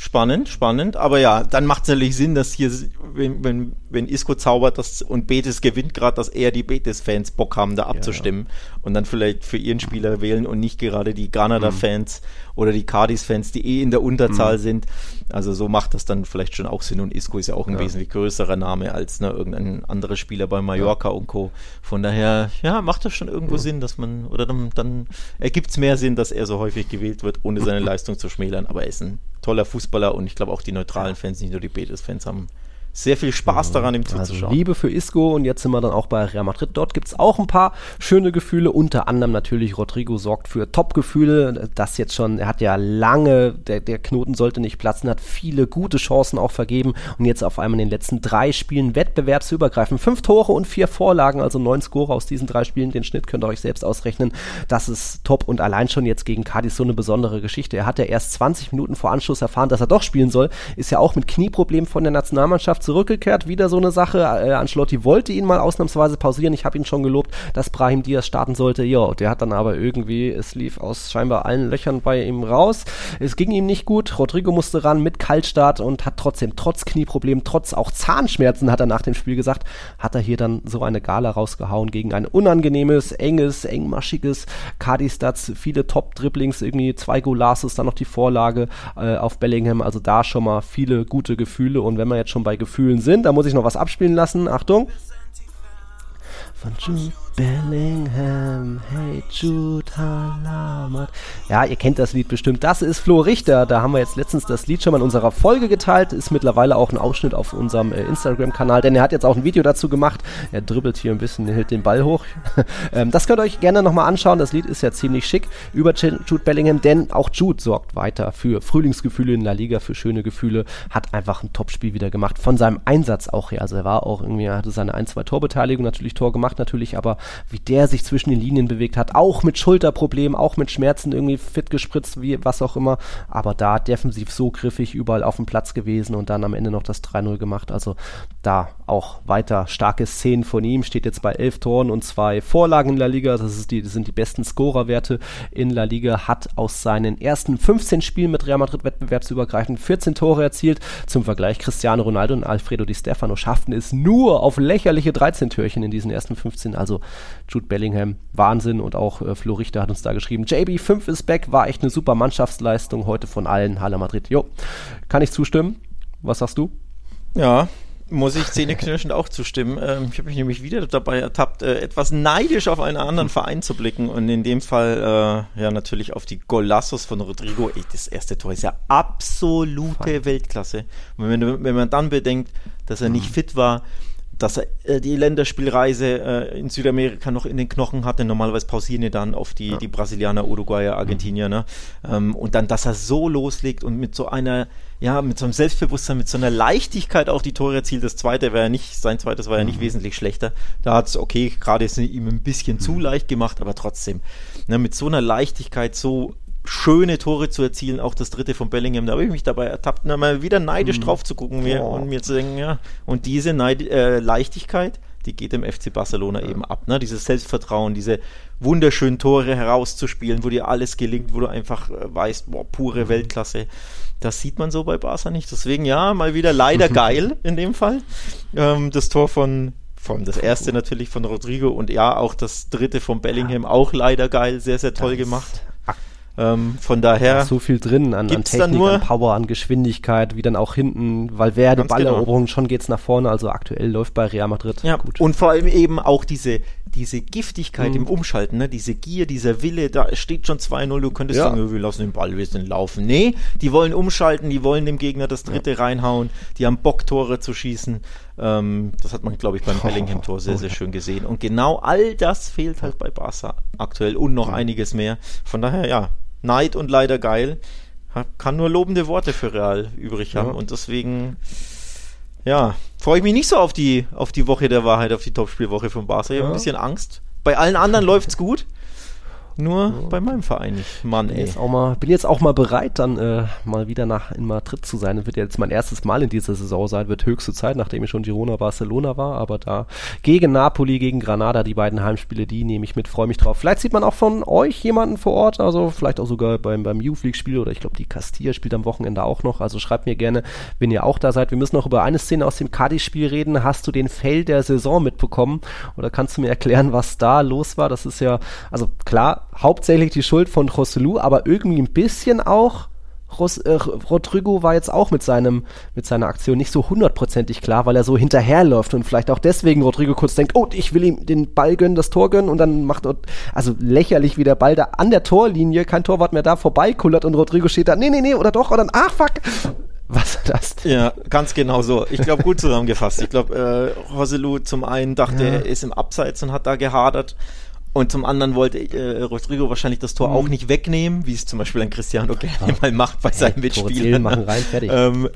Spannend, spannend. Aber ja, dann macht es natürlich Sinn, dass hier, wenn, wenn, wenn Isco zaubert das, und Betis gewinnt gerade, dass eher die Betis-Fans Bock haben, da abzustimmen ja. und dann vielleicht für ihren Spieler wählen und nicht gerade die Granada-Fans mhm. oder die Cardis-Fans, die eh in der Unterzahl mhm. sind. Also so macht das dann vielleicht schon auch Sinn und Isco ist ja auch ein ja. wesentlich größerer Name als ne, irgendein anderer Spieler bei Mallorca ja. und Co. Von daher, ja, macht das schon irgendwo Sinn, dass man, oder dann, dann ergibt es mehr Sinn, dass er so häufig gewählt wird, ohne seine Leistung zu schmälern. Aber er ist ein toller Fußballer und ich glaube auch die neutralen Fans, nicht nur die Betis-Fans haben sehr viel Spaß daran, ihm zuzuschauen. Also Liebe für Isco und jetzt sind wir dann auch bei Real Madrid. Dort gibt es auch ein paar schöne Gefühle, unter anderem natürlich Rodrigo sorgt für Top-Gefühle. Das jetzt schon, er hat ja lange, der, der Knoten sollte nicht platzen, hat viele gute Chancen auch vergeben und jetzt auf einmal in den letzten drei Spielen wettbewerbsübergreifend. Fünf Tore und vier Vorlagen, also neun Score aus diesen drei Spielen. Den Schnitt könnt ihr euch selbst ausrechnen. Das ist top und allein schon jetzt gegen Cadiz so eine besondere Geschichte. Er hat ja erst 20 Minuten vor Anschluss erfahren, dass er doch spielen soll. Ist ja auch mit Knieproblemen von der Nationalmannschaft zurückgekehrt, wieder so eine Sache. Äh, Ancelotti wollte ihn mal ausnahmsweise pausieren. Ich habe ihn schon gelobt, dass Brahim Diaz starten sollte. Ja, der hat dann aber irgendwie, es lief aus scheinbar allen Löchern bei ihm raus. Es ging ihm nicht gut. Rodrigo musste ran mit Kaltstart und hat trotzdem, trotz Knieproblemen, trotz auch Zahnschmerzen, hat er nach dem Spiel gesagt, hat er hier dann so eine Gala rausgehauen gegen ein unangenehmes, enges, engmaschiges Cardistats. Viele Top-Dribblings, irgendwie zwei Golasses, dann noch die Vorlage äh, auf Bellingham. Also da schon mal viele gute Gefühle. Und wenn wir jetzt schon bei Gefühlen Gefühlen sind. Da muss ich noch was abspielen lassen. Achtung. Bellingham, hey Jude Halamat. Ja, ihr kennt das Lied bestimmt. Das ist Flo Richter. Da haben wir jetzt letztens das Lied schon mal in unserer Folge geteilt. Ist mittlerweile auch ein Ausschnitt auf unserem äh, Instagram-Kanal, denn er hat jetzt auch ein Video dazu gemacht. Er dribbelt hier ein bisschen, hält den Ball hoch. ähm, das könnt ihr euch gerne nochmal anschauen. Das Lied ist ja ziemlich schick über Jude Bellingham, denn auch Jude sorgt weiter für Frühlingsgefühle in La Liga, für schöne Gefühle. Hat einfach ein Topspiel wieder gemacht. Von seinem Einsatz auch her. Also er war auch irgendwie, er hatte seine ein, zwei Torbeteiligung, natürlich Tor gemacht natürlich, aber wie der sich zwischen den Linien bewegt hat, auch mit Schulterproblemen, auch mit Schmerzen irgendwie fit gespritzt, wie was auch immer, aber da defensiv so griffig überall auf dem Platz gewesen und dann am Ende noch das 3-0 gemacht, also da auch weiter starke Szenen von ihm, steht jetzt bei elf Toren und zwei Vorlagen in La Liga, das, die, das sind die besten Scorerwerte in La Liga, hat aus seinen ersten 15 Spielen mit Real Madrid wettbewerbsübergreifend 14 Tore erzielt, zum Vergleich Cristiano Ronaldo und Alfredo Di Stefano schafften es nur auf lächerliche 13 Türchen in diesen ersten 15, also Jude Bellingham, Wahnsinn. Und auch äh, Flo Richter hat uns da geschrieben, JB5 ist back, war echt eine super Mannschaftsleistung heute von allen. Halle Madrid. Jo, kann ich zustimmen. Was sagst du? Ja, muss ich zähneknirschend auch zustimmen. Ähm, ich habe mich nämlich wieder dabei ertappt, äh, etwas neidisch auf einen anderen Verein zu blicken und in dem Fall äh, ja natürlich auf die Golassos von Rodrigo. Ey, das erste Tor ist ja absolute Fein. Weltklasse. Und wenn, wenn man dann bedenkt, dass er nicht mhm. fit war, dass er äh, die Länderspielreise äh, in Südamerika noch in den Knochen hatte. Normalerweise pausieren die dann auf die, ja. die Brasilianer, Uruguayer, Argentinier. Ne? Ähm, und dann, dass er so loslegt und mit so einer, ja, mit so einem Selbstbewusstsein, mit so einer Leichtigkeit auch die Tore erzielt. Das zweite war ja nicht, sein zweites war ja nicht mhm. wesentlich schlechter. Da hat es, okay, gerade ist ihm ein bisschen mhm. zu leicht gemacht, aber trotzdem, ne, mit so einer Leichtigkeit, so schöne Tore zu erzielen, auch das dritte von Bellingham, da habe ich mich dabei ertappt, mal wieder neidisch mhm. drauf zu gucken mir, oh. und mir zu denken, ja, und diese Neid äh, Leichtigkeit, die geht dem FC Barcelona ja. eben ab, ne? dieses Selbstvertrauen, diese wunderschönen Tore herauszuspielen, wo dir alles gelingt, wo du einfach äh, weißt, boah, pure mhm. Weltklasse. Das sieht man so bei Barca nicht. Deswegen ja, mal wieder leider geil in dem Fall. Ähm, das Tor von von das erste natürlich von Rodrigo und ja, auch das dritte von Bellingham auch leider geil, sehr, sehr toll gemacht. Ähm, von daher. so viel drin an, an Technik, nur, an Power, an Geschwindigkeit, wie dann auch hinten, weil Valverde, Balleroberung, genau. schon geht's nach vorne. Also aktuell läuft bei Real Madrid ja, gut. Und vor allem eben auch diese, diese Giftigkeit mhm. im Umschalten, ne? diese Gier, dieser Wille, da steht schon 2-0, du könntest ja. sagen, wir lassen den Ball, wir sind laufen. Nee, die wollen umschalten, die wollen dem Gegner das dritte ja. reinhauen, die haben Bock, Tore zu schießen. Ähm, das hat man, glaube ich, beim Bellingham-Tor sehr, sehr schön gesehen. Und genau all das fehlt halt bei Barca aktuell und noch einiges mehr. Von daher, ja, Neid und leider geil. Kann nur lobende Worte für Real übrig haben. Ja. Und deswegen, ja, freue ich mich nicht so auf die, auf die Woche der Wahrheit, auf die Topspielwoche von Barca. Ich habe ja. ein bisschen Angst. Bei allen anderen läuft's gut. Nur ja. bei meinem Verein nicht. Mann, ey. Jetzt auch mal, bin jetzt auch mal bereit, dann äh, mal wieder nach in Madrid zu sein. Das wird jetzt mein erstes Mal in dieser Saison sein. Wird höchste Zeit, nachdem ich schon Girona Barcelona war. Aber da gegen Napoli, gegen Granada, die beiden Heimspiele, die nehme ich mit, freue mich drauf. Vielleicht sieht man auch von euch jemanden vor Ort, also vielleicht auch sogar beim, beim Youth League Spiel oder ich glaube, die Castilla spielt am Wochenende auch noch. Also schreibt mir gerne, wenn ihr auch da seid. Wir müssen noch über eine Szene aus dem Cadiz-Spiel reden. Hast du den Fail der Saison mitbekommen? Oder kannst du mir erklären, was da los war? Das ist ja, also klar, hauptsächlich die Schuld von Joselu, aber irgendwie ein bisschen auch Ros, äh, Rodrigo war jetzt auch mit seinem mit seiner Aktion nicht so hundertprozentig klar, weil er so hinterherläuft und vielleicht auch deswegen Rodrigo kurz denkt, oh, ich will ihm den Ball gönnen, das Tor gönnen und dann macht also lächerlich wie der Ball da an der Torlinie, kein Torwart mehr da vorbeikullert und Rodrigo steht da, nee, nee, nee, oder doch, oder dann, ach fuck. Was das? Ja, ganz genau so. Ich glaube, gut zusammengefasst. Ich glaube, äh, Roselu zum einen dachte, ja. er ist im Abseits und hat da gehadert und zum anderen wollte äh, Rodrigo wahrscheinlich das Tor mhm. auch nicht wegnehmen, wie es zum Beispiel ein Cristiano gerne ja. mal macht bei seinen Mitspielern. machen rein, fertig. Ähm,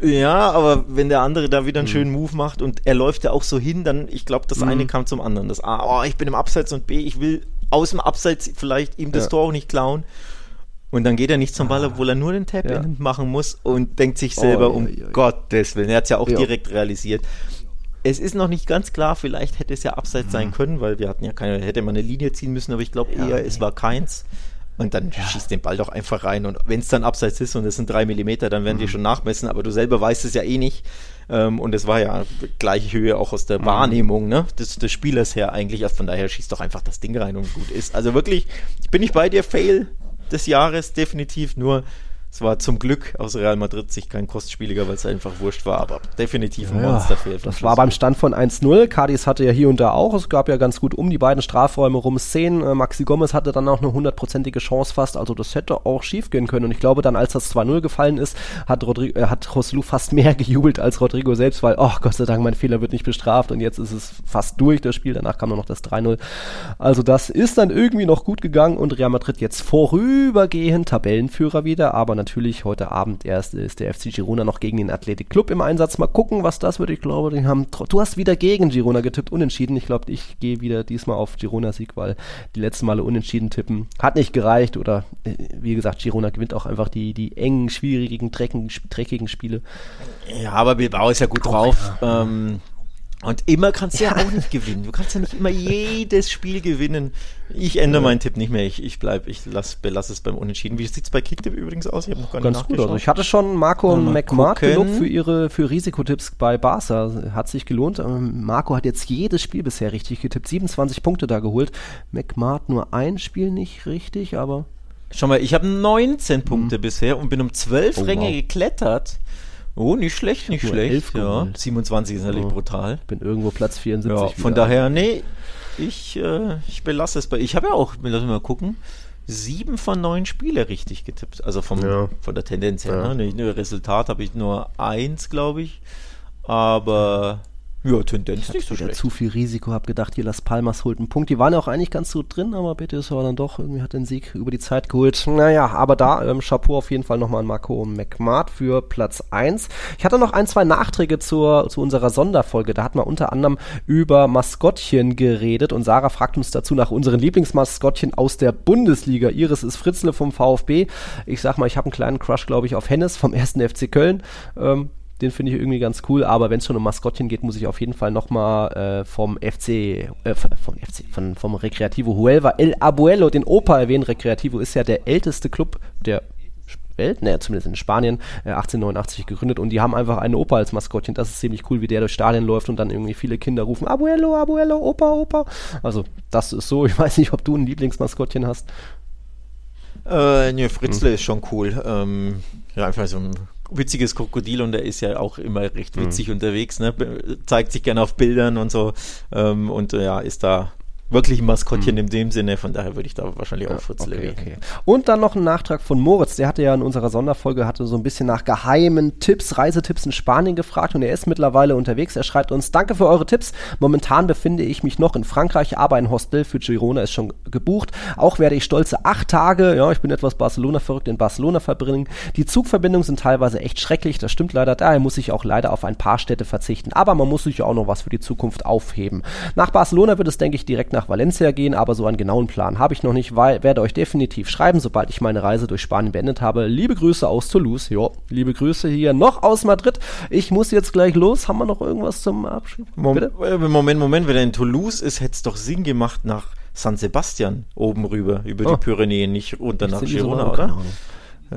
ja. ja. aber wenn der andere da wieder einen mhm. schönen Move macht und er läuft ja auch so hin, dann, ich glaube, das mhm. eine kam zum anderen. Das A, oh, ich bin im Abseits und B, ich will aus dem Abseits vielleicht ihm das ja. Tor auch nicht klauen. Und dann geht er nicht zum Ball, ah. obwohl er nur den Tap ja. machen muss und denkt sich selber, oh, um Gottes Willen. Er hat es ja auch direkt realisiert es ist noch nicht ganz klar, vielleicht hätte es ja abseits mhm. sein können, weil wir hatten ja keine, hätte man eine Linie ziehen müssen, aber ich glaube ja, eher, nee. es war keins. Und dann ja. schießt den Ball doch einfach rein. Und wenn es dann abseits ist und es sind drei Millimeter, dann werden mhm. die schon nachmessen, aber du selber weißt es ja eh nicht. Ähm, und es war ja gleiche Höhe auch aus der mhm. Wahrnehmung ne, des, des Spielers her eigentlich. Also von daher schießt doch einfach das Ding rein und gut ist. Also wirklich, ich bin nicht bei dir, Fail des Jahres, definitiv nur es war zum Glück aus Real Madrid sich kein Kostspieliger, weil es einfach wurscht war, aber definitiv ein ja, Monsterfehl. Das war beim Stand von 1-0. Cadiz hatte ja hier und da auch, es gab ja ganz gut um die beiden Strafräume rum Szenen. Äh, Maxi Gomez hatte dann auch eine hundertprozentige Chance fast, also das hätte auch schief gehen können. Und ich glaube dann, als das 2-0 gefallen ist, hat, Rodrigo, äh, hat Roslu fast mehr gejubelt als Rodrigo selbst, weil, oh Gott sei Dank, mein Fehler wird nicht bestraft und jetzt ist es fast durch, das Spiel. Danach kam nur noch das 3-0. Also das ist dann irgendwie noch gut gegangen und Real Madrid jetzt vorübergehend Tabellenführer wieder, aber natürlich heute Abend erst ist der FC Girona noch gegen den Athletic Club im Einsatz. Mal gucken, was das wird. Ich glaube, die haben. Du hast wieder gegen Girona getippt, unentschieden. Ich glaube, ich gehe wieder diesmal auf Girona-Sieg, weil die letzten Male unentschieden tippen hat nicht gereicht. Oder äh, wie gesagt, Girona gewinnt auch einfach die, die engen, schwierigen, dreckigen, dreckigen Spiele. Ja, aber Bilbao ist ja gut drauf. Ja. Ähm, und immer kannst du ja. ja. auch nicht gewinnen. Du kannst ja nicht immer jedes Spiel gewinnen. Ich ändere ja. meinen Tipp nicht mehr. Ich, ich bleib, ich lass, belasse es beim Unentschieden. Wie sieht es bei Kicktip übrigens aus? Ich habe noch gar Ganz gut. Also ich hatte schon Marco und McMart gelobt für ihre für Risikotipps bei Barca. Hat sich gelohnt. Ähm, Marco hat jetzt jedes Spiel bisher richtig getippt. 27 Punkte da geholt. McMart nur ein Spiel nicht richtig, aber. Schau mal, ich habe 19 Punkte mhm. bisher und bin um 12 oh, Ränge wow. geklettert Oh, nicht schlecht, nicht Nur schlecht. Ja. geholt. 27 ist natürlich Oh. brutal. Bin irgendwo Platz 74. Ja, von daher, nee, ich, äh, ich belasse es bei. Ich habe ja auch, lass mal gucken, sieben von neun Spiele richtig getippt. Also vom, Ja. von der Tendenz her. Ja. Ne? Nicht nur Resultat habe ich nur eins, glaube ich. Aber ja, Tendenz nicht so schlecht. zu viel Risiko, hab gedacht, hier Las Palmas holt einen Punkt. Die waren ja auch eigentlich ganz gut drin, aber Betis war dann doch, irgendwie hat den Sieg über die Zeit geholt. Naja, aber da, ähm, Chapeau auf jeden Fall nochmal an Marco McMart für Platz 1. Ich hatte noch ein, zwei Nachträge zur, zu unserer Sonderfolge. Da hat man unter anderem über Maskottchen geredet und Sarah fragt uns dazu nach unseren Lieblingsmaskottchen aus der Bundesliga. Ihres ist Fritzle vom VfB. Ich sag mal, ich habe einen kleinen Crush, glaube ich, auf Hennes vom 1. FC Köln. Ähm, den finde ich irgendwie ganz cool, aber wenn es schon um Maskottchen geht, muss ich auf jeden Fall nochmal äh, vom FC, äh, von, vom FC, von, vom Recreativo Huelva El Abuelo, den Opa erwähnen. Recreativo ist ja der älteste Club der Welt, ne, zumindest in Spanien, äh, 1889 gegründet und die haben einfach einen Opa als Maskottchen. Das ist ziemlich cool, wie der durch Stadien läuft und dann irgendwie viele Kinder rufen, Abuelo, Abuelo, Opa, Opa. Also, das ist so. Ich weiß nicht, ob du ein Lieblingsmaskottchen hast. Äh, nee, Fritzle ist schon cool. Ähm, ja, einfach so ein witziges Krokodil und der ist ja auch immer recht witzig unterwegs, ne? Zeigt sich gerne auf Bildern und so. Ähm, und ja, ist da wirklich ein Maskottchen in dem Sinne, von daher würde ich da wahrscheinlich auch Fritzle Okay, wählen. okay. Und dann noch ein Nachtrag von Moritz. Der hatte ja in unserer Sonderfolge hatte so ein bisschen nach geheimen Tipps, Reisetipps in Spanien gefragt und er ist mittlerweile unterwegs. Er schreibt uns, danke für eure Tipps. Momentan befinde ich mich noch in Frankreich, aber ein Hostel für Girona ist schon gebucht. Auch werde ich stolze acht Tage, ja, ich bin etwas Barcelona verrückt, in Barcelona verbringen. Die Zugverbindungen sind teilweise echt schrecklich, das stimmt leider. Daher muss ich auch leider auf ein paar Städte verzichten. Aber man muss sich ja auch noch was für die Zukunft aufheben. Nach Barcelona wird es, denke ich, direkt nach Valencia gehen, aber so einen genauen Plan habe ich noch nicht, weil werde euch definitiv schreiben, sobald ich meine Reise durch Spanien beendet habe. Liebe Grüße aus Toulouse. Jo, liebe Grüße hier noch aus Madrid. Ich muss jetzt gleich los. Haben wir noch irgendwas zum Abschied? Bitte? äh, Moment, Moment, wenn er in Toulouse ist, hätte es doch Sinn gemacht nach San Sebastian oben rüber, über Oh. die Pyrenäen, nicht runter nach Girona, oder?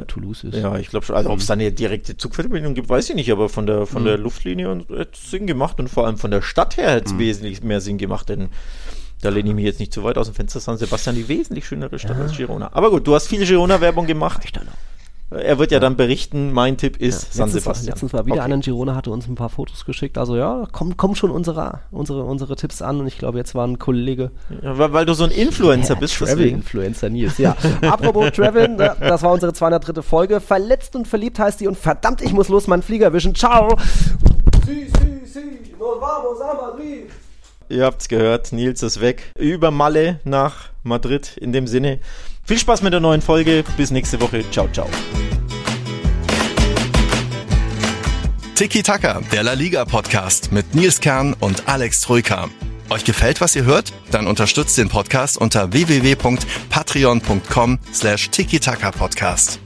Toulouse ist. Ja, ich glaube schon. Also ob es da eine direkte Zugverbindung gibt, weiß ich nicht, aber von der, von der Luftlinie und- hätte es Sinn gemacht und vor allem von der Stadt her hätte es wesentlich mehr Sinn gemacht, denn da lehne ich mich jetzt nicht zu weit aus dem Fenster. San Sebastian, die wesentlich schönere Stadt als Girona. Aber gut, du hast viel Girona-Werbung gemacht. Ich da noch. Er wird ja dann berichten, mein Tipp ist San letztens, Sebastian. letztens war wieder Okay. einer in Girona, hatte uns ein paar Fotos geschickt. Also ja, kommen kommen schon unsere, unsere, unsere Tipps an. Und ich glaube, jetzt war ein Kollege. Ja, weil, weil du so ein Influencer bist, deswegen. Travel-Influencer Nils, ja. Apropos Travel, da- das war unsere 203. Folge. Verletzt und verliebt heißt die und verdammt, ich muss los, meinen Flieger erwischen. Ciao. Si, si, si, nos vamos a Madrid. Ihr habt's gehört, Nils ist weg. Über Malle nach Madrid. In dem Sinne, viel Spaß mit der neuen Folge. Bis nächste Woche. Ciao, ciao. Tiki Taka, der La Liga Podcast mit Nils Kern und Alex Troika. Euch gefällt, was ihr hört? Dann unterstützt den Podcast unter www.patreon.com slash tiki Podcast.